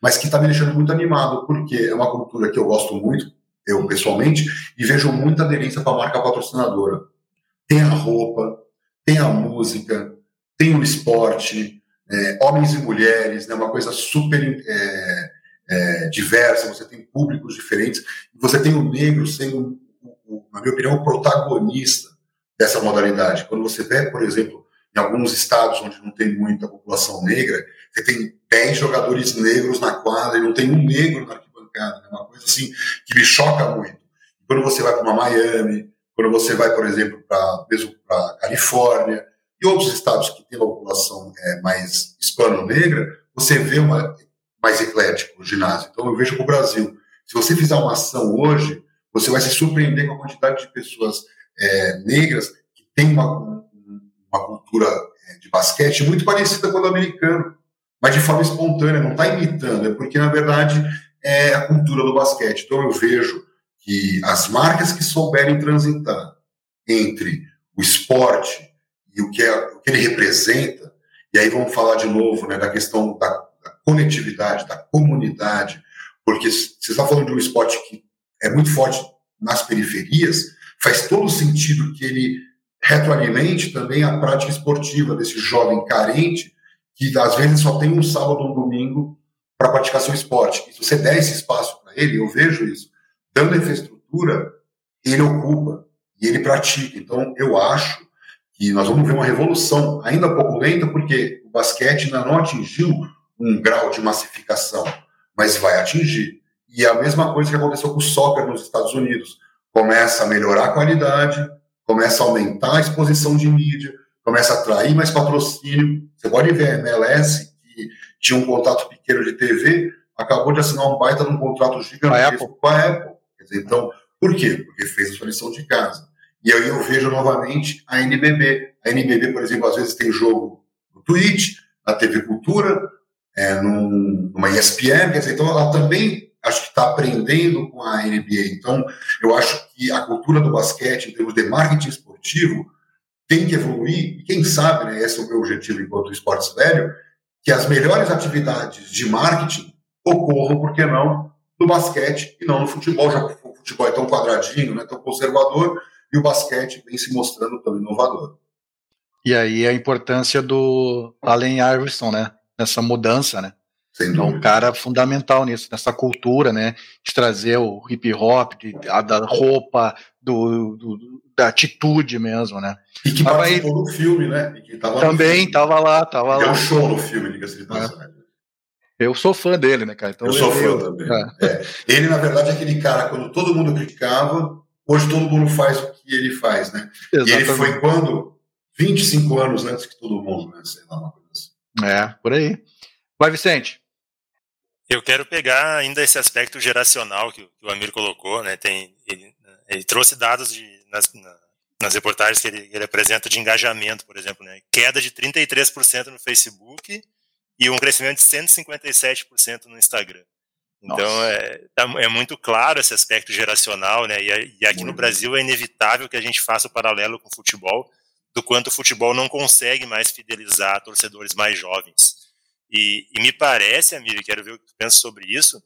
mas que está me deixando muito animado, porque é uma cultura que eu gosto muito, eu pessoalmente, e vejo muita aderência para a marca patrocinadora. Tem a roupa, tem a música, tem o esporte, é, homens e mulheres, né, uma coisa super é, é, diversa, você tem públicos diferentes, você tem o negro sendo, na minha opinião, o protagonista dessa modalidade. Quando você vê, por exemplo, em alguns estados onde não tem muita população negra, você tem 10 jogadores negros na quadra e não tem um negro na arquibancada, né? uma coisa assim que me choca muito. Quando você vai para uma Miami, quando você vai, por exemplo, para mesmo para Califórnia e outros estados que têm uma população é, mais hispano-negra, você vê uma mais eclético o ginásio. Então eu vejo que o Brasil, se você fizer uma ação hoje, você vai se surpreender com a quantidade de pessoas é, negras que têm uma, uma cultura é, de basquete muito parecida com a do americano, mas de forma espontânea, não está imitando, é porque na verdade é a cultura do basquete. Então eu vejo que as marcas que souberem transitar entre o esporte e o que, é, o que ele representa, e aí vamos falar de novo né, da questão da, da conectividade, da comunidade, porque você está falando de um esporte que é muito forte nas periferias, faz todo sentido que ele retroalimente também a prática esportiva desse jovem carente, que às vezes só tem um sábado ou um domingo para praticar seu esporte. E se você der esse espaço para ele, eu vejo isso, dando infraestrutura, ele ocupa e ele pratica. Então, eu acho que nós vamos ver uma revolução, ainda pouco lenta, porque o basquete ainda não atingiu um grau de massificação, mas vai atingir. E é a mesma coisa que aconteceu com o soccer nos Estados Unidos. Começa a melhorar a qualidade, começa a aumentar a exposição de mídia, começa a atrair mais patrocínio. Você pode ver a MLS, que tinha um contato pequeno de TV, acabou de assinar um baita num contrato gigantesco com a Apple. Então, Por quê? Porque fez a sua lição de casa. E aí eu vejo novamente a NBB. A NBB, por exemplo, às vezes tem jogo no Twitch, na TV Cultura, é, num, numa ESPN, quer dizer, então ela também acho que está aprendendo com a NBA. Então, eu acho que a cultura do basquete, em termos de marketing esportivo, tem que evoluir, e quem sabe, né, esse é o meu objetivo enquanto esportes velho, que as melhores atividades de marketing ocorram, por que não, no basquete e não no futebol, já o futebol é tão quadradinho, né, tão conservador, e o basquete vem se mostrando tão inovador. E aí a importância do Allen Iverson, né, nessa mudança, né, então, um cara fundamental nisso, nessa cultura, né? De trazer o hip hop, de, a, da roupa, do, do, da atitude mesmo, né? E que participou do filme, né? também estava lá, estava lá. Deu um show no filme, diga-se de é. passagem. Eu sou fã dele, né, cara? Então, eu sou fã também. É. É. Ele, na verdade, é aquele cara, quando todo mundo criticava, hoje todo mundo faz o que ele faz, né? Exatamente. E ele foi quando? 25 anos antes que todo mundo, né? Sei lá, uma coisa assim. É, por aí. Vai, Vicente. Eu quero pegar ainda esse aspecto geracional que, o Amir colocou, né? Tem, ele, ele trouxe dados de, nas, nas reportagens que ele, ele, apresenta de engajamento, por exemplo, né? Queda de 33% no Facebook e um crescimento de 157% no Instagram. Então é, tá, é, muito claro esse aspecto geracional, né? E, e aqui no Brasil é inevitável que a gente faça o paralelo com o futebol, do quanto o futebol não consegue mais fidelizar torcedores mais jovens. E, e me parece, Amir, quero ver o que tu pensa sobre isso,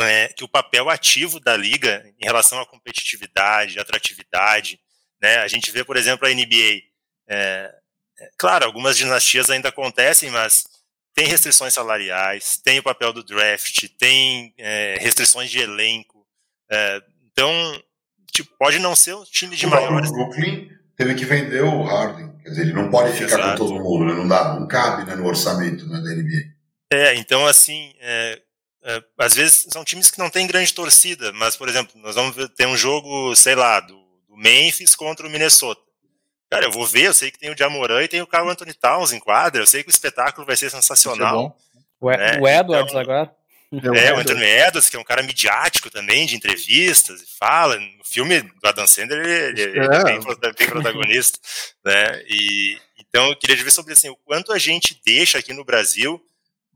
é, que o papel ativo da liga em relação à competitividade, atratividade, né? A gente vê, por exemplo, a NBA. É, é, claro, algumas dinastias ainda acontecem, mas tem restrições salariais, tem o papel do draft, tem é, restrições de elenco. É, então, tipo, pode não ser um time de o maiores. O Brooklyn teve que vender o Harden. Quer dizer, ele não pode ficar Exato. com todo mundo, né? não dá, não cabe né, no orçamento né, da NBA. É, então assim, é, é, às vezes são times que não têm grande torcida, mas por exemplo, nós vamos ter um jogo, sei lá, do, do Memphis contra o Minnesota. Cara, eu vou ver, eu sei que tem o Jamoran e tem o Carl Anthony Towns em quadra, eu sei que o espetáculo vai ser sensacional. Vai ser né? O, Edwards então, agora. É, o Anthony Edwards, que é um cara midiático também, de entrevistas, e fala. No filme do Adam Sandler, ele, ele é, é bem, bem protagonista. <laughs> né? E, então, eu queria ver sobre assim, o quanto a gente deixa aqui no Brasil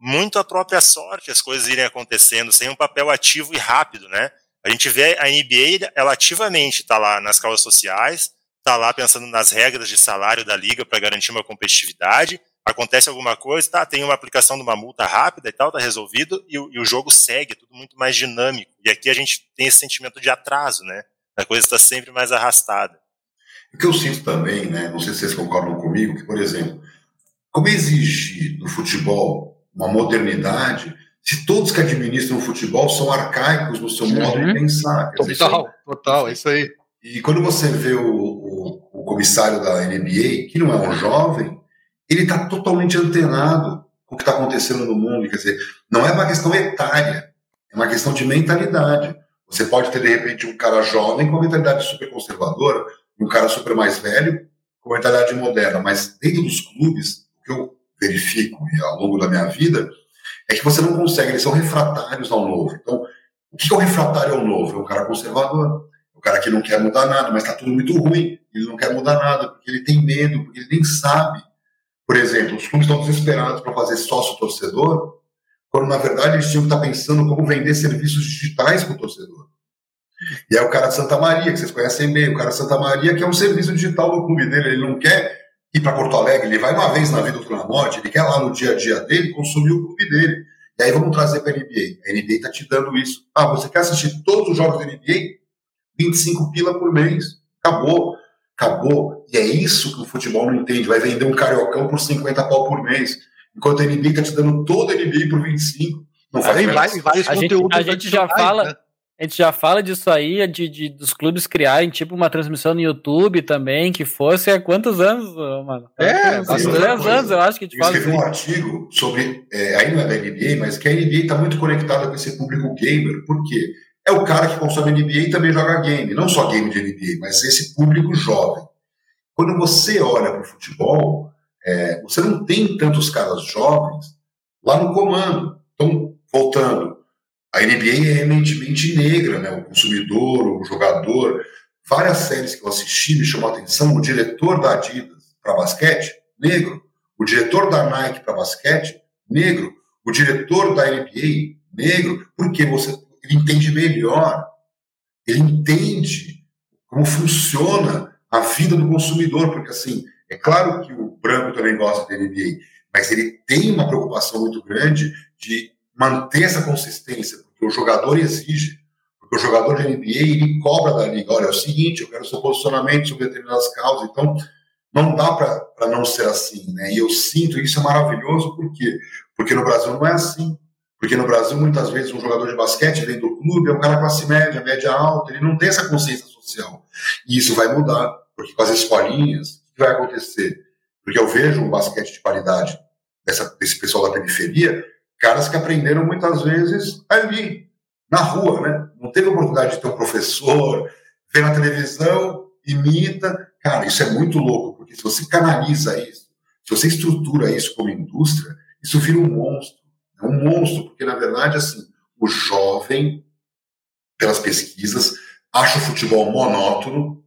muito a própria sorte as coisas irem acontecendo, sem um papel ativo e rápido, né? A gente vê a NBA, ela ativamente está lá nas causas sociais, está lá pensando nas regras de salário da liga para garantir uma competitividade, acontece alguma coisa, tá, tem uma aplicação de uma multa rápida e tal, tá resolvido, e, e, o jogo segue, é tudo muito mais dinâmico. E aqui a gente tem esse sentimento de atraso, né? A coisa está sempre mais arrastada. O que eu sinto também, né, não sei se vocês concordam comigo, que, por exemplo, como exigir no futebol uma modernidade se todos que administram o futebol são arcaicos no seu modo de uhum. pensar? Total, dizer, total, é isso aí. E quando você vê o, o, o comissário da NBA, que não é um jovem, ele está totalmente antenado com o que está acontecendo no mundo. Quer dizer, não é uma questão etária, é uma questão de mentalidade. Você pode ter, de repente, um cara jovem com uma mentalidade super conservadora, um cara super mais velho com uma mentalidade moderna, mas dentro dos clubes, o que eu verifico ao longo da minha vida é que você não consegue, eles são refratários ao novo. Então, o que é o refratário ao novo? É um cara conservador, é um cara que não quer mudar nada, mas está tudo muito ruim, ele não quer mudar nada, porque ele tem medo, porque ele nem sabe por exemplo, os clubes estão desesperados para fazer sócio-torcedor, quando na verdade eles tinham que estar tá pensando como vender serviços digitais para o torcedor. E é o cara de Santa Maria, que vocês conhecem bem, o cara de Santa Maria, que é um serviço digital do clube dele, ele não quer ir para Porto Alegre, ele vai uma vez na vida, outra na morte, ele quer lá no dia a dia dele consumir o clube dele. E aí vamos trazer para a NBA. A NBA está te dando isso. Ah, você quer assistir todos os jogos da NBA? 25 pila por mês. Acabou acabou. E é isso que o futebol não entende. Vai vender um cariocão por 50 pau por mês, enquanto a NBA está te dando todo a NBA por 25. Não faz vários, vários a gente, a gente já fala. Né? A gente já fala disso aí, de, de, dos clubes criarem tipo uma transmissão no YouTube também, que fosse há quantos anos, mano? É, há 10 anos, eu acho que a gente eu fala. Eu escrevi um artigo sobre, é, não é da NBA, mas que a NBA está muito conectada com esse público gamer, por quê? É o cara que consome NBA e também joga game. Não só game de NBA, mas esse público jovem. Quando você olha para o futebol, é, você não tem tantos caras jovens lá no comando. Então, voltando, a NBA é eminentemente negra, né? O consumidor, o jogador. Várias séries que eu assisti me chamou a atenção. O diretor da Adidas para basquete, negro. O diretor da Nike para basquete, negro. O diretor da NBA, negro. Porque você, ele entende melhor. Ele entende como funciona a vida do consumidor. Porque, assim, é claro que o branco também gosta da NBA, mas ele tem uma preocupação muito grande de manter essa consistência, porque o jogador exige, porque o jogador de NBA ele cobra da liga, olha, é o seguinte, eu quero seu posicionamento sobre determinadas causas, então não dá para não ser assim, né? E eu sinto isso é maravilhoso, por quê? Porque no Brasil não é assim. Porque no Brasil, muitas vezes, um jogador de basquete vem do clube, é um cara classe média, média alta, ele não tem essa consciência social. E isso vai mudar, porque com as escolinhas, o que vai acontecer? Porque eu vejo um basquete de qualidade dessa, desse pessoal da periferia, caras que aprenderam muitas vezes ali, na rua, né? Não teve oportunidade de ter um professor, ver na televisão, imita. Cara, isso é muito louco, porque se você canaliza isso, se você estrutura isso como indústria, isso vira um monstro. É um monstro, porque na verdade, assim, o jovem, pelas pesquisas, acha o futebol monótono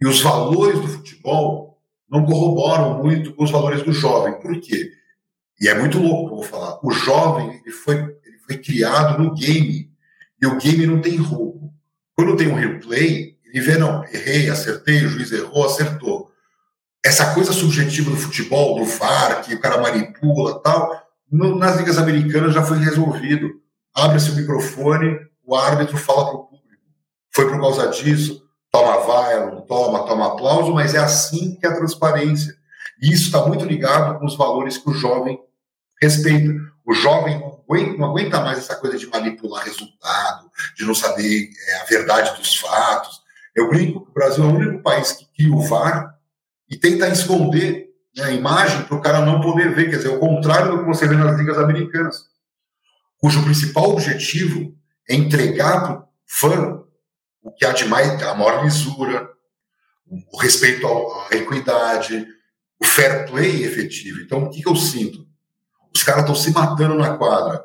e os valores do futebol não corroboram muito com os valores do jovem. Por quê? E é muito louco, eu vou falar. O jovem ele foi, ele foi criado no game. E o game não tem roubo. Quando tem um replay, ele vê, não, errei, acertei, o juiz errou, acertou. Essa coisa subjetiva do futebol, do VAR, que o cara manipula tal, no, nas ligas americanas já foi resolvido. Abre-se o microfone, o árbitro fala para o público. Foi por causa disso, toma vai, não toma, toma aplauso, mas é assim que é a transparência. E isso está muito ligado com os valores que o jovem respeita. O jovem não aguenta, não aguenta mais essa coisa de manipular resultado, de não saber é, a verdade dos fatos. Eu brinco que o Brasil é o único país que cria o VAR e tenta esconder a imagem para o cara não poder ver. Quer dizer, é o contrário do que você vê nas ligas americanas, cujo principal objetivo é entregar para o fã o que há de mais, a maior lisura, o respeito à equidade, o fair play efetivo. Então, o que, que eu sinto? Os caras estão se matando na quadra.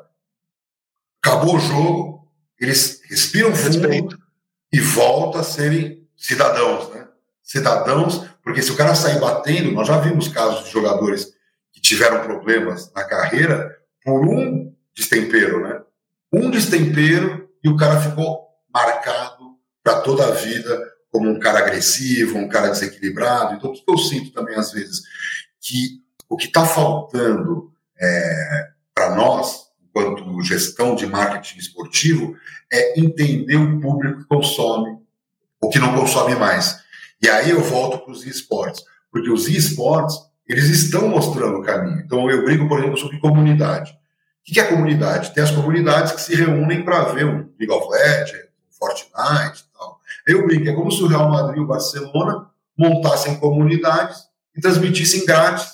Acabou o jogo, eles respiram fundo Respeito. e voltam a serem cidadãos, né? Cidadãos, porque se o cara sair batendo, nós já vimos casos de jogadores que tiveram problemas na carreira por um destempero, né? Um destempero e o cara ficou marcado para toda a vida como um cara agressivo, um cara desequilibrado. Então, o que eu sinto também às vezes? Que o que está faltando é, para nós, enquanto gestão de marketing esportivo, é entender o público que consome, o que não consome mais. E aí eu volto para os esportes, porque os esportes eles estão mostrando o caminho. Então eu brigo, por exemplo, sobre comunidade. O que é comunidade? Tem as comunidades que se reúnem para ver um League of Legends, um Fortnite, eu brinco, é como se o Real Madrid e o Barcelona montassem comunidades e transmitissem grátis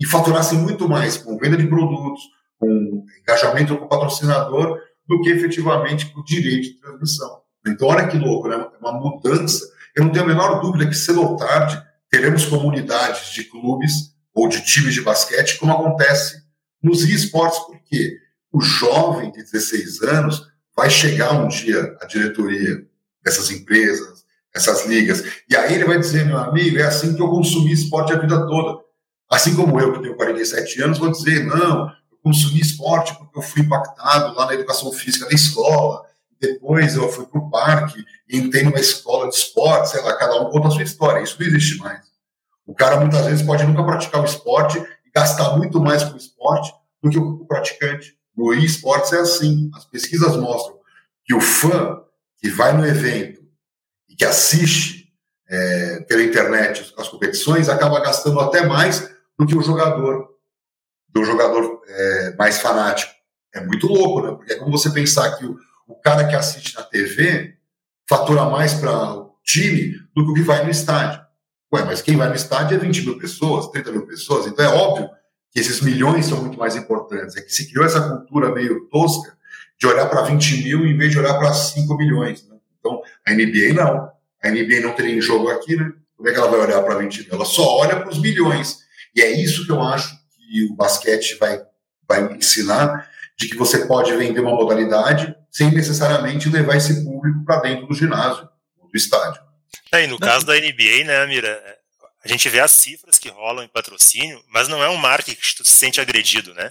e faturassem muito mais com venda de produtos, com engajamento com o patrocinador, do que efetivamente com o direito de transmissão. Então, olha que louco, né? É uma mudança. Eu não tenho a menor dúvida que cedo ou tarde teremos comunidades de clubes ou de times de basquete, como acontece nos esportes, porque o jovem de 16 anos vai chegar um dia à diretoria dessas empresas, essas ligas. E aí ele vai dizer, meu amigo, é assim que eu consumi esporte a vida toda. Assim como eu, que tenho 47 anos, vou dizer, não, eu consumi esporte porque eu fui impactado lá na educação física da escola, depois eu fui para o parque entrei numa escola de esporte, sei lá, cada um conta a sua história. Isso não existe mais. O cara muitas vezes pode nunca praticar o esporte e gastar muito mais com o esporte do que o praticante. No esportes é assim. As pesquisas mostram que o fã que vai no evento e que assiste é, pela internet as competições acaba gastando até mais do que o jogador, do jogador é, mais fanático. É muito louco, né? Porque é como você pensar que o, o cara que assiste na TV fatura mais para o time do que o que vai no estádio. Ué, mas quem vai no estádio é 20 mil pessoas, 30 mil pessoas, então é óbvio que esses milhões são muito mais importantes. É que se criou essa cultura meio tosca de olhar para 20 mil em vez de olhar para 5 milhões. Né? Então, a NBA não. A NBA não teria em jogo aqui, né? Como é que ela vai olhar para 20 mil? Ela só olha para os milhões. E é isso que eu acho que o basquete vai, vai ensinar, de que você pode vender uma modalidade sem necessariamente levar esse público para dentro do ginásio, do estádio. É, e no não. caso da NBA, né, Mira, a gente vê as cifras que rolam em patrocínio, mas não é um marketing que tu se sente agredido, né?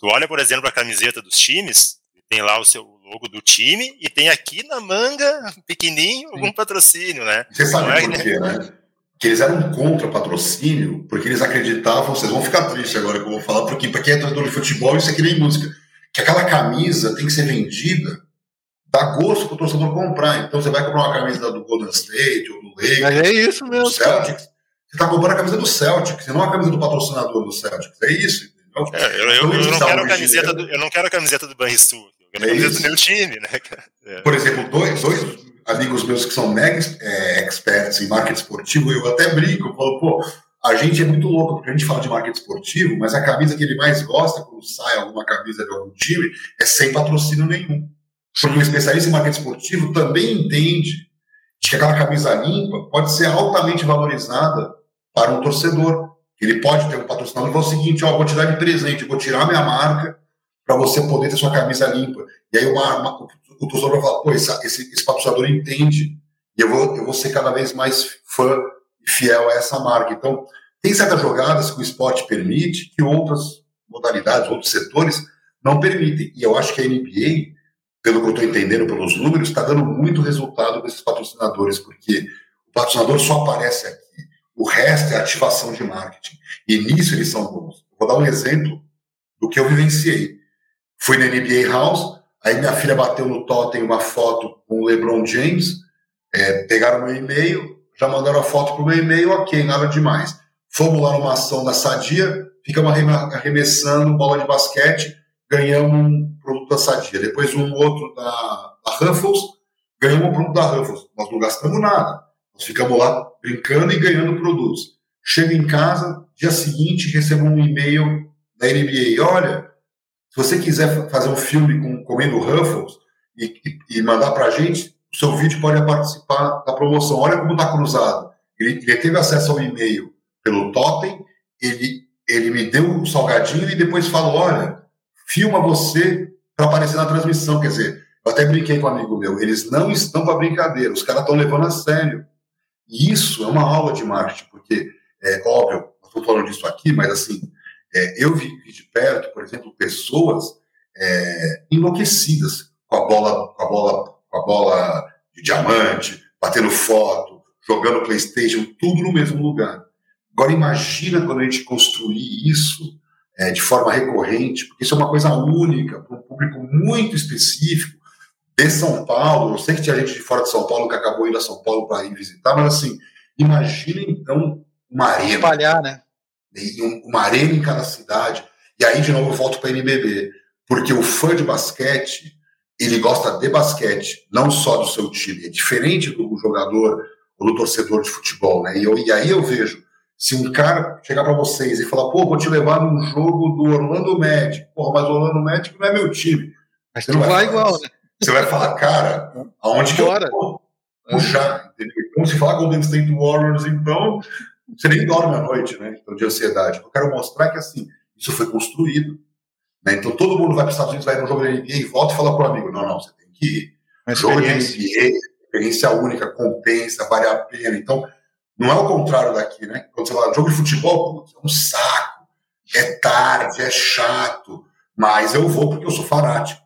Tu olha, por exemplo, a camiseta dos times, tem lá o seu logo do time e tem aqui na manga, <laughs> pequenininho, algum patrocínio, né? Você sabe é, por quê, né? Que eles eram contra patrocínio, porque eles acreditavam, vocês vão ficar tristes agora que eu vou falar, porque para quem é torcedor de futebol, isso é que nem música, que aquela camisa tem que ser vendida dá gosto para o torcedor comprar. Então você vai comprar uma camisa do Golden State ou do Lakers. Mas é isso mesmo. Do Celtics. Você está comprando a camisa do Celtics, não a camisa do patrocinador do Celtics. É isso. É, eu, eu, eu, não quero a camiseta do, eu não quero a camiseta do Banrisul. Eu quero a é camiseta do meu time, né, é. Por exemplo, dois, dois amigos meus que são mega é, experts em marketing esportivo, eu até brinco, eu falo, pô, a gente é muito louco, porque a gente fala de marketing esportivo, mas a camisa que ele mais gosta quando sai alguma camisa de algum time é sem patrocínio nenhum. Porque o especialista em marketing esportivo também entende que aquela camisa limpa pode ser altamente valorizada para um torcedor. Ele pode ter um patrocinador e falar o seguinte: ó, vou te dar de presente, vou tirar minha marca para você poder ter sua camisa limpa. E aí uma, uma, o torcedor vai falar: pô, esse, esse, patrocinador entende e eu vou, eu vou ser cada vez mais fã fiel a essa marca. Então, tem certas jogadas que o esporte permite que outras modalidades, outros setores não permitem. E eu acho que a NBA pelo que eu estou entendendo pelos números, está dando muito resultado desses patrocinadores, porque o patrocinador só aparece aqui. O resto é ativação de marketing. E nisso eles são bons. Vou dar um exemplo do que eu vivenciei. Fui na NBA House, aí minha filha bateu no totem uma foto com o LeBron James, é, pegaram meu e-mail, já mandaram a foto para o meu e-mail, ok, nada demais. Fomos lá numa ação da Sadia, ficamos arremessando bola de basquete, ganhamos um produto da Sadia. Depois um outro da, da Ruffles, ganhamos um produto da Ruffles. Nós não gastamos nada. Nós ficamos lá brincando e ganhando produtos. Chego em casa, dia seguinte recebo um e-mail da NBA. Olha, se você quiser fazer um filme com, comendo Ruffles e, e, e mandar para a gente, seu vídeo pode participar da promoção. Olha como está cruzado. Ele, ele, teve acesso ao e-mail pelo Totem, ele, ele me deu um salgadinho e depois falou, olha, filma você para aparecer na transmissão. Quer dizer, eu até brinquei com um amigo meu, eles não estão para brincadeira, os caras estão levando a sério. E isso é uma aula de marketing, porque, é óbvio, estou falando disso aqui, mas assim, é, eu vi, vi, de perto, por exemplo, pessoas é, enlouquecidas com a bola, com a bola, com a bola de diamante, batendo foto, jogando PlayStation, tudo no mesmo lugar. Agora imagina quando a gente construir isso é, de forma recorrente, porque isso é uma coisa única, para um público muito específico de São Paulo. Eu sei que tinha gente de fora de São Paulo que acabou indo a São Paulo para ir visitar, mas assim, imagina então uma arena. Espalhar, né? Uma arena em cada cidade. E aí, de novo, eu volto para a NBB, porque o fã de basquete, ele gosta de basquete, não só do seu time. É diferente do jogador ou do torcedor de futebol, né? E, eu, e aí eu vejo se um cara chegar para vocês e falar, pô, vou te levar num jogo do Orlando Magic, porra, mas o Orlando Magic não é meu time. Mas você não vai, vai igual, né? Você vai falar, cara, aonde que Bora. eu vou puxar? Entendeu? Então, se falar Golden State Warriors, então, você nem dorme à noite, né? Então, de ansiedade. Eu quero mostrar que, assim, isso foi construído. Né? Então, todo mundo vai para os Estados Unidos, vai no jogo da NBA e volta e fala para o amigo, não, não, você tem que ir. Jogo de NBA, experiência única, compensa, vale a pena. Então, não é o contrário daqui, né? Quando você fala jogo de futebol, é um saco, é tarde, é chato, mas eu vou porque eu sou fanático.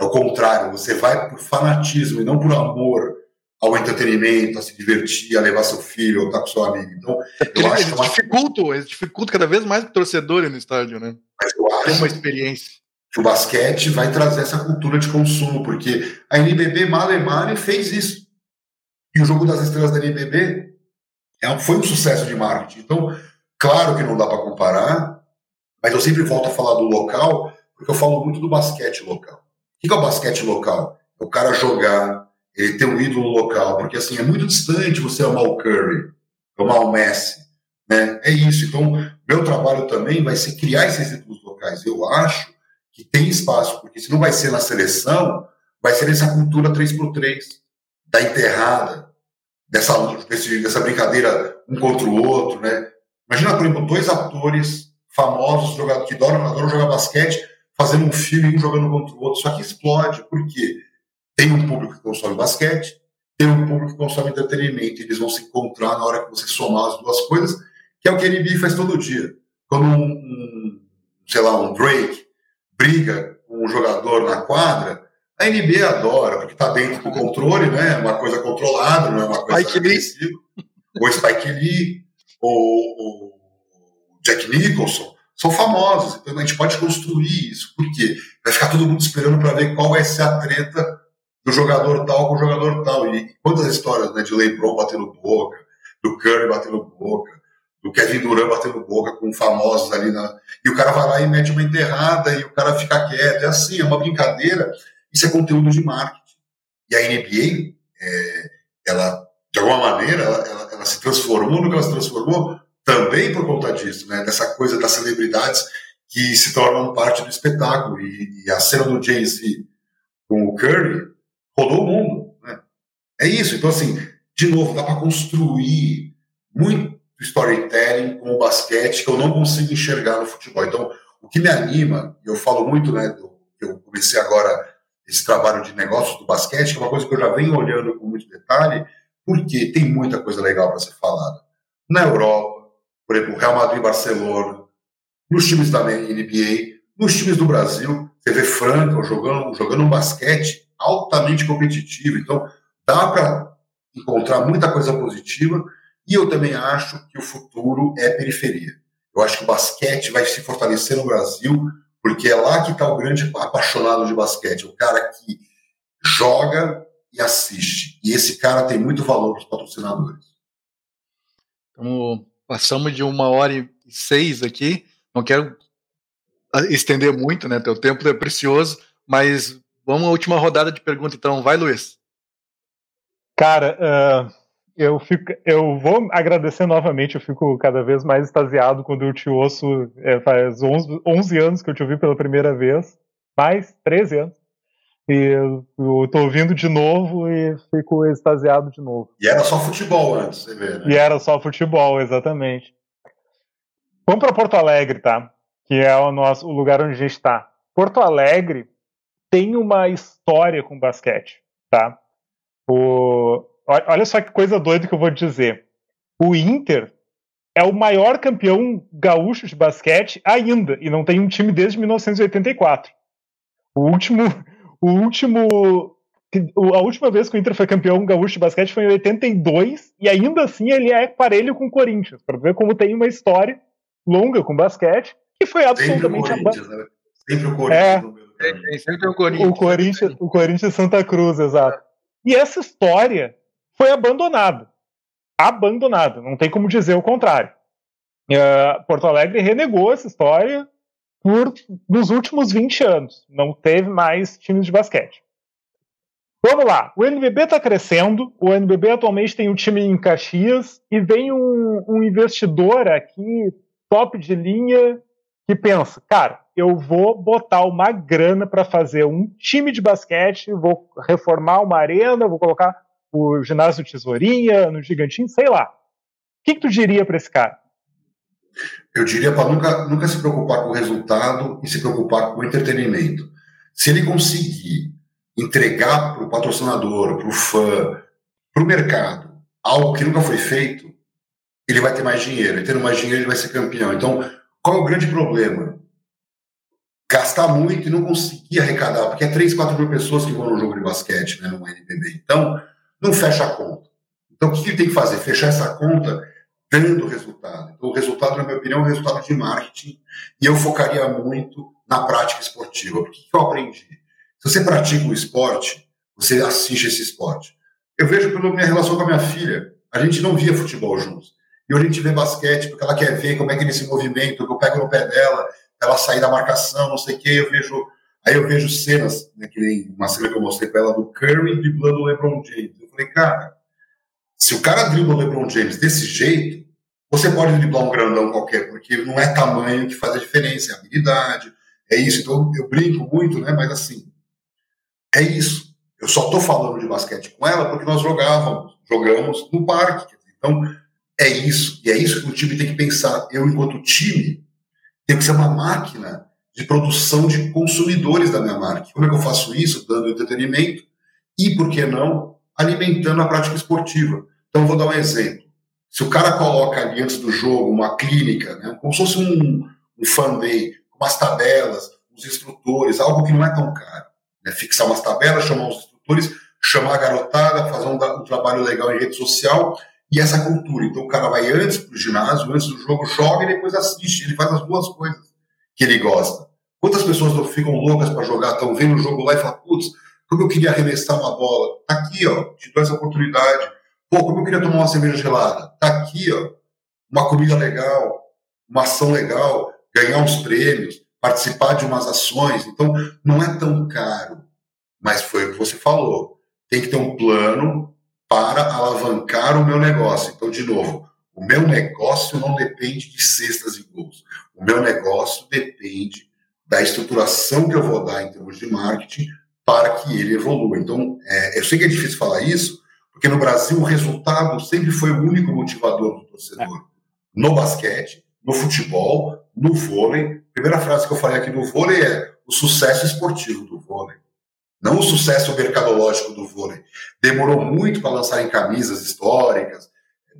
É o contrário, você vai por fanatismo e não por amor ao entretenimento, a se divertir, a levar seu filho ou estar com seu amigo. Então, eu acho que é uma... dificulta, eles dificultam cada vez mais o torcedor no estádio, né? Mas eu acho Tem uma experiência. que o basquete vai trazer essa cultura de consumo, porque a NBB Malemare fez isso. E o jogo das estrelas da NBB é, foi um sucesso de marketing. Então, claro que não dá para comparar, mas eu sempre volto a falar do local, porque eu falo muito do basquete local. O que é o basquete local? É o cara jogar, ele ter um ídolo local, porque assim, é muito distante você amar o Curry, amar o Messi, né? É isso. Então, meu trabalho também vai ser criar esses ídolos locais. Eu acho que tem espaço, porque se não vai ser na seleção, vai ser nessa cultura 3x3, da enterrada, dessa, dessa brincadeira um contra o outro, né? Imagina, por exemplo, dois atores famosos jogadores, que adoram, adoram jogar basquete, fazendo um filme, um jogando contra o outro, só que explode, porque tem um público que consome basquete, tem um público que consome entretenimento, eles vão se encontrar na hora que você somar as duas coisas, que é o que a NBA faz todo dia. Quando um, um sei lá, um Drake briga com um jogador na quadra, a NBA adora, porque está dentro do controle, né? Uma coisa controlada, não é uma coisa Spike agressiva. O Spike Lee, o, o Jack Nicholson, são famosos. Então a gente pode construir isso. Por quê? Vai ficar todo mundo esperando para ver qual vai ser a treta do jogador tal com o jogador tal. E quantas histórias né, de LeBron batendo boca, do Curry batendo boca, do Kevin Durant batendo boca com famosos ali na. E o cara vai lá e mete uma enterrada e o cara fica quieto. É assim, é uma brincadeira. Isso é conteúdo de marketing. E a NBA, é, ela, de alguma maneira, ela, ela, ela se transformou no que ela se transformou também por conta disso, né? Dessa coisa das celebridades que se tornam parte do espetáculo. E, e a cena do Jay-Z com o Curry rodou o mundo, né? É isso. Então, assim, de novo, dá para construir muito storytelling com o basquete que eu não consigo enxergar no futebol. Então, o que me anima, e eu falo muito, né, do, eu comecei agora esse trabalho de negócios do basquete, que é uma coisa que eu já venho olhando com muito detalhe, porque tem muita coisa legal para ser falada. Na Europa, por exemplo, Real Madrid e Barcelona, nos times da NBA, nos times do Brasil, você vê Franca jogando, jogando um basquete altamente competitivo. Então, dá para encontrar muita coisa positiva e eu também acho que o futuro é periferia. Eu acho que o basquete vai se fortalecer no Brasil, porque é lá que está o grande apaixonado de basquete, o cara que joga e assiste. E esse cara tem muito valor para os patrocinadores. Então, Passamos de uma hora e seis aqui. Não quero estender muito, né? Teu tempo é precioso, mas vamos à última rodada de pergunta, então. Vai, Luiz. Cara, uh, eu, fico, eu vou agradecer novamente. Eu fico cada vez mais extasiado quando eu te ouço. É, faz 11, 11 anos que eu te ouvi pela primeira vez. Mais 13 anos. E eu, eu tô ouvindo de novo e fico extasiado de novo. E era só futebol antes, você vê, né? E era só futebol, exatamente. Vamos para Porto Alegre, tá? Que é o nosso o lugar onde a gente está. Porto Alegre tem uma história com basquete, tá? O, olha só que coisa doida que eu vou dizer. O Inter é o maior campeão gaúcho de basquete ainda, e não tem um time desde 1984. O último, o último. A última vez que o Inter foi campeão gaúcho de basquete foi em 82, e ainda assim ele é parelho com o Corinthians, para ver como tem uma história longa com basquete, que foi absolutamente sempre o Corinthians, né? Sempre o Corinthians. É, sempre o Corinthians. O Corinthians, o Corinthians Santa Cruz, exato. E essa história foi abandonada. Abandonada, não tem como dizer o contrário. Uh, Porto Alegre renegou essa história por nos últimos 20 anos. Não teve mais times de basquete. Vamos lá, o NBB está crescendo. O NBB atualmente tem um time em Caxias e vem um, um investidor aqui, top de linha, que pensa: cara, eu vou botar uma grana para fazer um time de basquete, vou reformar uma arena, vou colocar o ginásio Tesourinha no Gigantinho, sei lá. O que, que tu diria para esse cara? Eu diria para nunca, nunca se preocupar com o resultado e se preocupar com o entretenimento. Se ele conseguir entregar para o patrocinador, para o fã, para o mercado, algo que nunca foi feito, ele vai ter mais dinheiro. E tendo mais dinheiro, ele vai ser campeão. Então, qual é o grande problema? Gastar muito e não conseguir arrecadar, porque é 3, 4 mil pessoas que vão no jogo de basquete, né, no NBB. Então, não fecha a conta. Então, o que ele tem que fazer? Fechar essa conta dando resultado. Então, o resultado, na minha opinião, é um resultado de marketing e eu focaria muito na prática esportiva. O que eu aprendi? Se você pratica um esporte, você assiste esse esporte. Eu vejo pela minha relação com a minha filha, a gente não via futebol juntos. E hoje a gente vê basquete porque ela quer ver como é que ele se movimenta, que eu pego no pé dela, ela sair da marcação, não sei o quê, eu vejo Aí eu vejo cenas, né, que nem uma cena que eu mostrei para ela do Curry driblando o LeBron James. Eu falei, cara, se o cara dribla o LeBron James desse jeito, você pode driblar um grandão qualquer, porque não é tamanho que faz a diferença, é habilidade, é isso. Então eu brinco muito, né? Mas assim, é isso. Eu só tô falando de basquete com ela porque nós jogávamos, jogamos no parque. Então é isso. E é isso que o time tem que pensar. Eu, enquanto time, tenho que ser uma máquina de produção de consumidores da minha marca. Como é que eu faço isso? Dando entretenimento e, por que não, alimentando a prática esportiva. Então, vou dar um exemplo. Se o cara coloca ali antes do jogo uma clínica, né, como se fosse um, um fan day, umas tabelas, os instrutores, algo que não é tão caro. Né, fixar umas tabelas, chamar os instrutores, chamar a garotada, fazer um, um trabalho legal em rede social e essa cultura. Então o cara vai antes para o ginásio, antes do jogo, joga e depois assiste. Ele faz as duas coisas que ele gosta. Quantas pessoas não ficam loucas para jogar, estão vendo o jogo lá e falam, putz, como eu queria arremessar uma bola? Tá aqui, ó, te dou essa oportunidade. Pô, como eu queria tomar uma cerveja gelada? Tá aqui, ó, uma comida legal, uma ação legal, ganhar uns prêmios, participar de umas ações. Então, não é tão caro. Mas foi o que você falou. Tem que ter um plano para alavancar o meu negócio. Então, de novo, o meu negócio não depende de cestas e gols. O meu negócio depende da estruturação que eu vou dar em termos de marketing para que ele evolua. Então, é, eu sei que é difícil falar isso, porque no Brasil o resultado sempre foi o único motivador do torcedor. No basquete, no futebol, no vôlei. A primeira frase que eu falei aqui no vôlei é o sucesso esportivo do vôlei. Não o sucesso mercadológico do vôlei. Demorou muito para lançar em camisas históricas,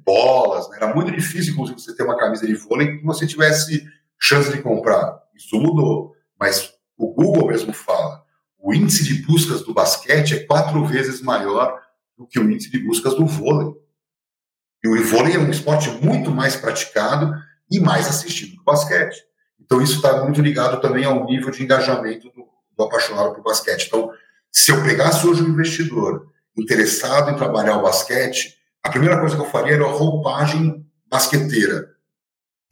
bolas. Né? Era muito difícil, inclusive, você ter uma camisa de vôlei que você tivesse chance de comprar. Isso mudou. Mas o Google mesmo fala. O índice de buscas do basquete é quatro vezes maior do que o índice de buscas do vôlei. E o vôlei é um esporte muito mais praticado e mais assistido que o basquete. Então, isso está muito ligado também ao nível de engajamento do, do apaixonado por basquete. Então, se eu pegasse hoje um investidor interessado em trabalhar o basquete, a primeira coisa que eu faria era a roupagem basqueteira.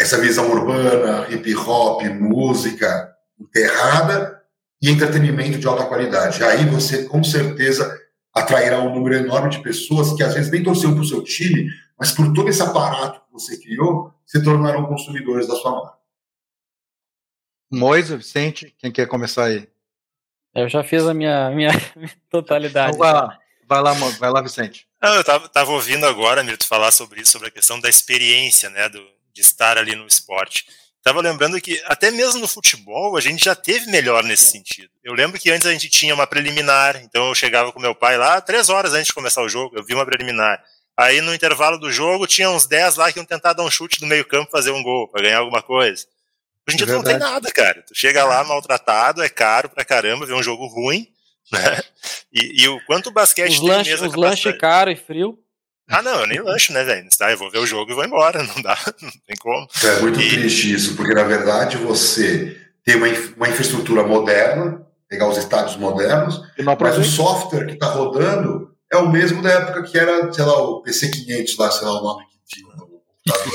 Essa visão urbana, hip hop, música enterrada e entretenimento de alta qualidade. Aí você, com certeza, atrairá um número enorme de pessoas que às vezes nem torceram para o seu time, mas por todo esse aparato que você criou, se tornarão consumidores da sua marca. Moisa, Vicente, quem quer começar aí? Eu já fiz a minha, <laughs> minha totalidade. Então vai lá, vai lá, vai lá Vicente. Não, eu tava, tava ouvindo agora, Mirto, falar sobre isso, sobre a questão da experiência, né, do, de estar ali no esporte. Tava lembrando que até mesmo no futebol a gente já teve melhor nesse sentido. Eu lembro que antes a gente tinha uma preliminar, então eu chegava com meu pai lá três horas antes de começar o jogo, eu vi uma preliminar. Aí no intervalo do jogo tinha uns 10 lá que iam tentar dar um chute do meio campo fazer um gol, para ganhar alguma coisa. Hoje em dia tu não tem nada, cara. Tu chega lá maltratado, é caro pra caramba, ver um jogo ruim, né? E, e o quanto o basquete os tem lanche, mesmo Os lanches caros e frio. Ah, não, eu nem lancho, né, velho? Eu vou ver o jogo e vou embora, <laughs> não dá, não tem como. É muito e... triste isso, porque na verdade você tem uma, uma infraestrutura moderna, pegar os estádios modernos, mas o software que está rodando é o mesmo da época que era, sei lá, o PC500 lá, sei lá o nome que tinha.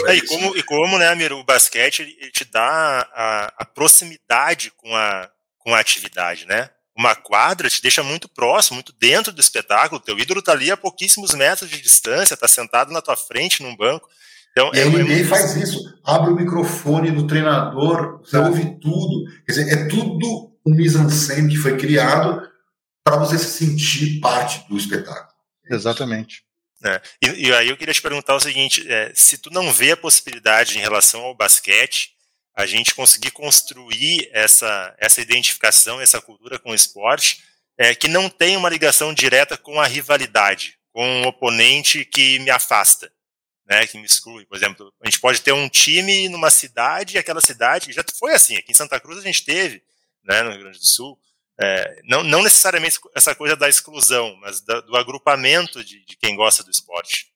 É, e, como, e como, né, Amir, o basquete ele te dá a, a, proximidade com a, com a atividade, né? Uma quadra te deixa muito próximo, muito dentro do espetáculo. Teu ídolo tá ali a pouquíssimos metros de distância, tá sentado na tua frente num banco. Então, e é, a NBA é faz isso. Abre o microfone do treinador, você ouve tudo. Quer dizer, é tudo um mise-en-scène que foi criado para você se sentir parte do espetáculo. Exatamente. É. E, e, aí eu queria te perguntar o seguinte: é, se tu não vê a possibilidade em relação ao basquete, a gente conseguir construir essa, essa identificação, essa cultura com o esporte, é, que não tem uma ligação direta com a rivalidade, com um oponente que me afasta, né, que me exclui. Por exemplo, a gente pode ter um time numa cidade, aquela cidade, já foi assim, aqui em Santa Cruz a gente teve, né, no Rio Grande do Sul, é, não, não, necessariamente essa coisa da exclusão, mas da, do agrupamento de, de, quem gosta do esporte.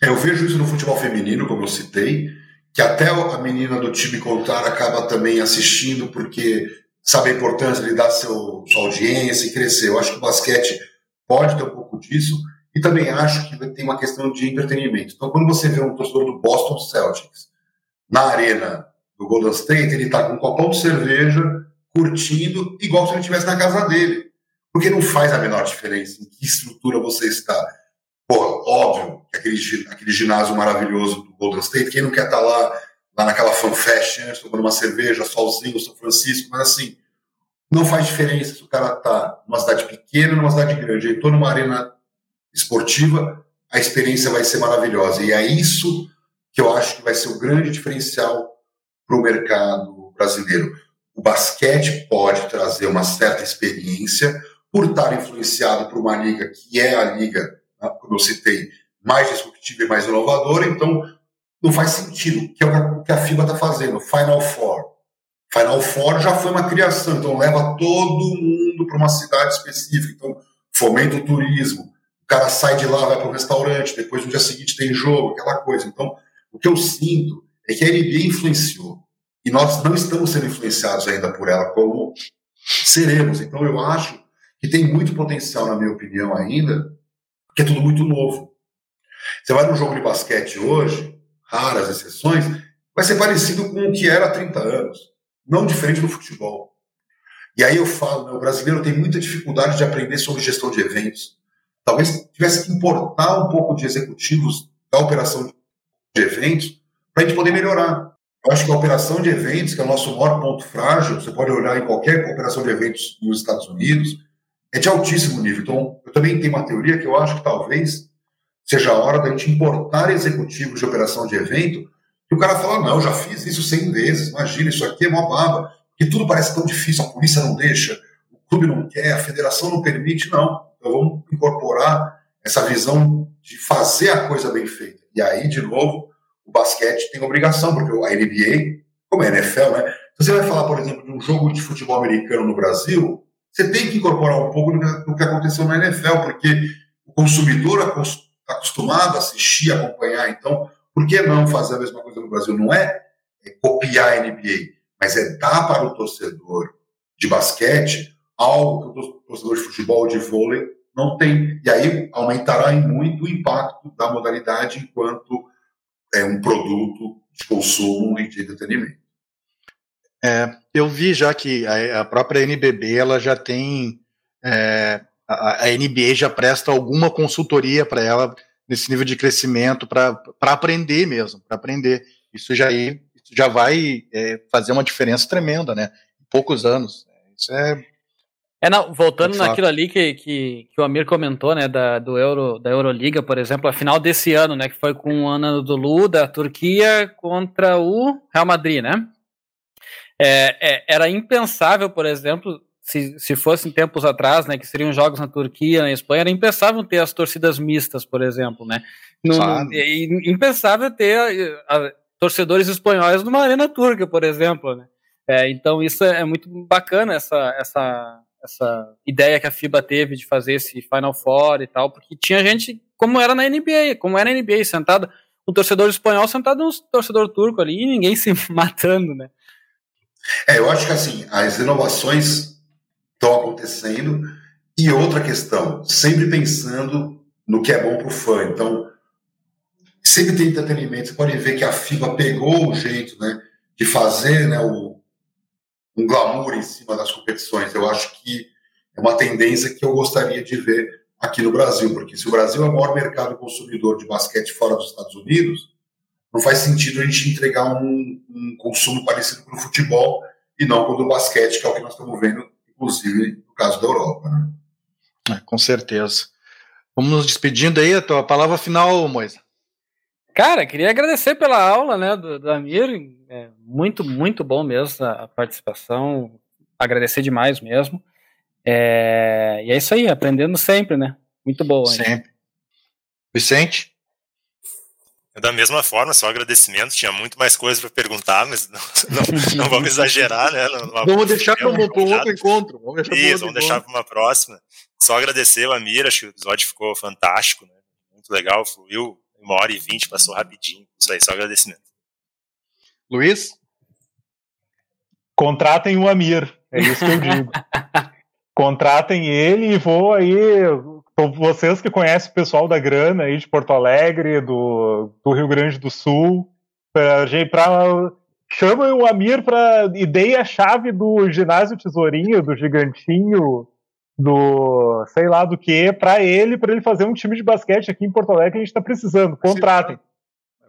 É, eu vejo isso no futebol feminino, como eu citei, que até a menina do time contrário acaba também assistindo porque sabe a importância de dar seu, sua audiência e crescer. Eu acho que o basquete pode ter um pouco disso e também acho que tem uma questão de entretenimento. Então, quando você vê um torcedor do Boston Celtics na arena do Golden State, ele está com um copão de cerveja curtindo, igual se ele estivesse na casa dele. Porque não faz a menor diferença em que estrutura você está. Pô, óbvio que aquele, aquele ginásio maravilhoso do Golden State, quem não quer estar tá lá, lá naquela fanfest, né, tomando uma cerveja, solzinho, São Francisco, mas assim, não faz diferença se o cara está numa cidade pequena numa cidade grande. Estou numa arena esportiva, a experiência vai ser maravilhosa. E é isso que eu acho que vai ser o grande diferencial para o mercado brasileiro o basquete pode trazer uma certa experiência por estar influenciado por uma liga que é a liga, né, como eu citei, mais disruptiva e mais inovadora, então não faz sentido, que é o que a FIBA está fazendo, Final Four. Final Four já foi uma criação, então leva todo mundo para uma cidade específica, então fomenta o turismo, o cara sai de lá, vai para o restaurante, depois no dia seguinte tem jogo, aquela coisa. Então, o que eu sinto é que a NBA influenciou, e nós não estamos sendo influenciados ainda por ela como seremos. Então, eu acho que tem muito potencial, na minha opinião, ainda, porque é tudo muito novo. Você vai num jogo de basquete hoje, raras exceções, vai ser parecido com o que era há 30 anos, não diferente do futebol. E aí eu falo, né, o brasileiro tem muita dificuldade de aprender sobre gestão de eventos. Talvez tivesse que importar um pouco de executivos da operação de eventos para a gente poder melhorar. Eu acho que a operação de eventos, que é o nosso maior ponto frágil, você pode olhar em qualquer operação de eventos nos Estados Unidos, é de altíssimo nível. Então, eu também tenho uma teoria que eu acho que talvez seja a hora da gente importar executivos de operação de evento, e o cara fala, não, eu já fiz isso 100 vezes, imagina, isso aqui é uma baba, que tudo parece tão difícil, a polícia não deixa, o clube não quer, a federação não permite, não. Então vamos incorporar essa visão de fazer a coisa bem feita. E aí, de novo, o basquete tem obrigação, porque a NBA, como é a NFL, né? Se você vai falar, por exemplo, de um jogo de futebol americano no Brasil, você tem que incorporar um pouco do que aconteceu na NFL, porque o consumidor está acostumado a assistir, acompanhar. Então, por que não fazer a mesma coisa no Brasil? Não é, é copiar a NBA, mas é dar para o torcedor de basquete algo que o torcedor de futebol, de vôlei, não tem. E aí aumentará em muito o impacto da modalidade enquanto é um produto de consumo e de entretenimento. É, eu vi já que a, a, própria NBB ela já tem é, a, a, NBA já presta alguma consultoria para ela nesse nível de crescimento para aprender mesmo, para aprender. Isso já, isso já vai é, fazer uma diferença tremenda, né? Em poucos anos. Isso é é, não, voltando naquilo ali que, que, que, o Amir comentou, né, da, do Euro, da Euroliga, por exemplo, a final desse ano, né, que foi com o ano do Lu, da Turquia contra o Real Madrid, né? É, é, era impensável, por exemplo, se, se fossem tempos atrás, né, que seriam jogos na Turquia, na Espanha, era impensável ter as torcidas mistas, por exemplo, né? No, é impensável ter a, a, torcedores espanhóis numa arena turca, por exemplo, né? É, então isso é, é muito bacana, essa, essa essa ideia que a FIBA teve de fazer esse Final Four e tal, porque tinha gente, como era na NBA, como era na NBA, sentado, um torcedor espanhol sentado um torcedor turco ali e ninguém <laughs> se matando, né? É, eu acho que assim, as inovações estão acontecendo e outra questão, sempre pensando no que é bom para o fã. Então, sempre tem entretenimento. Você pode ver que a FIBA pegou o jeito né, de fazer né, o, um glamour em cima das competições. Eu acho que é uma tendência que eu gostaria de ver aqui no Brasil, porque se o Brasil é o maior mercado consumidor de basquete fora dos Estados Unidos, não faz sentido a gente entregar um, um consumo parecido com o futebol e não com o do basquete, que é o que nós estamos vendo, inclusive no caso da Europa. Né? É, com certeza. Vamos nos despedindo aí, a tua palavra final, Moisa. Cara, queria agradecer pela aula, né, do, do Amir. É muito, muito bom mesmo a, a participação. Agradecer demais mesmo. É, e é isso aí, aprendendo sempre, né? Muito bom. Sempre. Vicente? É da mesma forma, só agradecimento. Tinha muito mais coisas para perguntar, mas <laughs> não, não, não, vamos exagerar, né? vamos deixar para um, um outro encontro. Vamos deixar Isso, vamos deixar para uma próxima. Só agradecer o Amir, acho que o episódio ficou fantástico, né? muito legal, fluiu uma hora e vinte, passou rapidinho. Isso aí, só agradecimento. Luiz? Contratem o Amir, é isso que eu digo. <laughs> Contratem ele e vou aí. Vocês que conhecem o pessoal da grana aí de Porto Alegre, do, do Rio Grande do Sul, pra, pra, chamem o Amir para e deem a chave do ginásio Tesourinho, do Gigantinho, do sei lá do que para ele, para ele fazer um time de basquete aqui em Porto Alegre que a gente está precisando. Contratem.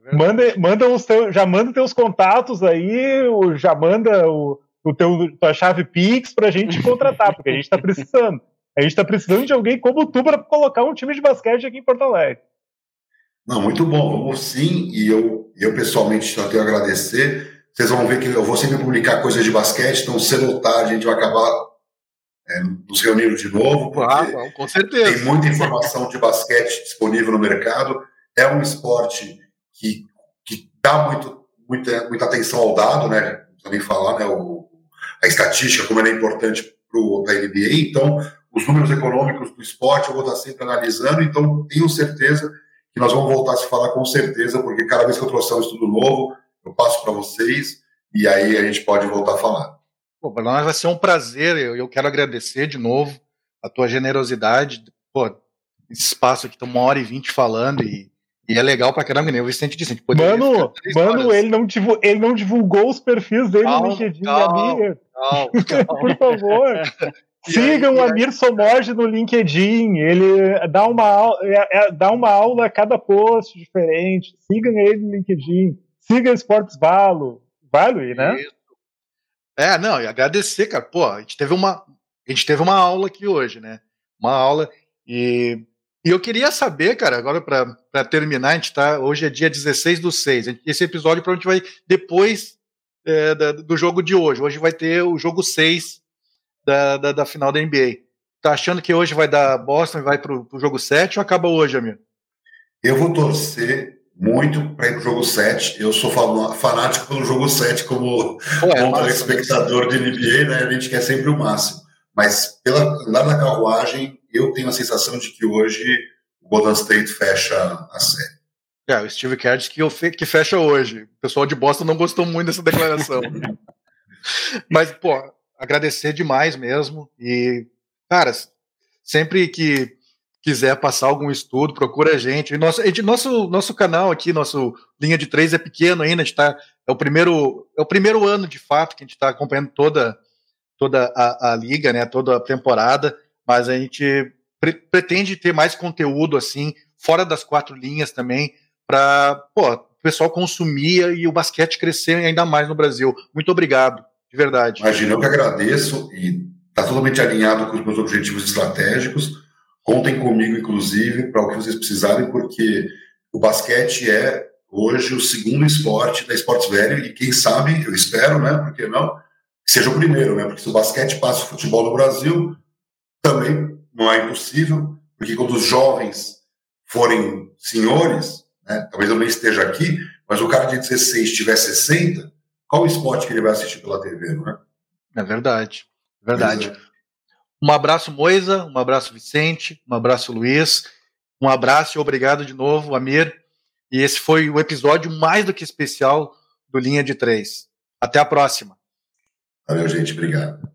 É manda, manda os teus, já manda teus contatos aí, já manda o, o teu tua chave Pix para a gente contratar, porque a gente está precisando. A gente está precisando de alguém como tu para colocar um time de basquete aqui em Porto Alegre. Não, muito bom, vamos sim, e eu, eu pessoalmente só tenho a agradecer. vocês vão ver que eu vou sempre publicar coisas de basquete, então cedo ou tarde a gente vai acabar é, nos reunindo de novo. Ah, com certeza. Tem muita informação de basquete disponível no mercado. É um esporte que, que dá muito, muita, muita atenção ao dado, né? Nem falar, né? O, a estatística, como ela é importante para a NBA. Então, os números econômicos do esporte eu vou estar sempre analisando. Então, tenho certeza que nós vamos voltar a se falar com certeza, porque cada vez que eu trouxer um estudo novo, eu passo para vocês e aí a gente pode voltar a falar. Pô, para nós vai ser um prazer. Eu, eu quero agradecer de novo a tua generosidade. Pô, esse espaço aqui, tá uma hora e vinte falando e, e é legal pra caramba, nem o Vicente disse. mano, mano ele, não divulgou, ele não divulgou os perfis dele calma, no LinkedIn. Calma, <laughs> calma, Por favor. <laughs> Sigam o Amir Somoge no LinkedIn. Ele dá uma, é, é, dá uma aula a cada post diferente. Sigam ele no LinkedIn. Siga Esportes Valo. Aí, né? Isso. É, não, e agradecer, cara. Pô, a gente teve uma, a gente teve uma aula aqui hoje, né? Uma aula e, e eu queria saber, cara, agora para terminar, a gente tá, hoje é dia 16 do 6. Esse episódio provavelmente vai depois é, da, do jogo de hoje. Hoje vai ter o jogo 6 da, da, da, final da NBA. Tá achando que hoje vai dar Boston e vai pro, pro jogo 7 ou acaba hoje, amigo? Eu vou torcer muito para ir pro jogo 7. Eu sou fanático pelo jogo 7 como, Pô, é como espectador de NBA, né? A gente quer sempre o máximo. Mas pela, lá na carruagem, eu tenho a sensação de que hoje o Golden State fecha a série. É, o Steve Kerr disse que, que fecha hoje. O pessoal de Boston não gostou muito dessa declaração. <laughs> Mas, pô, agradecer demais mesmo. E, cara, sempre que quiser passar algum estudo, procura a gente. Nosso, nosso, nosso canal aqui, nosso linha de três é pequeno ainda, a gente tá, é o primeiro é o primeiro ano de fato que a gente está acompanhando toda toda a, a, liga, né, toda a temporada, mas a gente pre pretende ter mais conteúdo assim fora das quatro linhas também para o pessoal consumir e o basquete crescer ainda mais no Brasil. Muito obrigado, de verdade. Imagina, eu que agradeço e está totalmente alinhado com os meus objetivos estratégicos Contem comigo, inclusive, para o que vocês precisarem, porque o basquete é hoje o segundo esporte da Esportes Velho e quem sabe, eu espero, né, por que não, que seja o primeiro, né, porque se o basquete passa o futebol no Brasil, também não é impossível, porque quando os jovens forem senhores, né, talvez eu nem esteja aqui, mas o cara de 16 tiver 60, qual o esporte que ele vai assistir pela TV, não é? É verdade, verdade. É. Um abraço, Moisa, um abraço, Vicente, um abraço, Luiz, um abraço e obrigado de novo, Amir. E esse foi o episódio mais do que especial do Linha de Três. Até a próxima. Valeu, gente. Obrigado.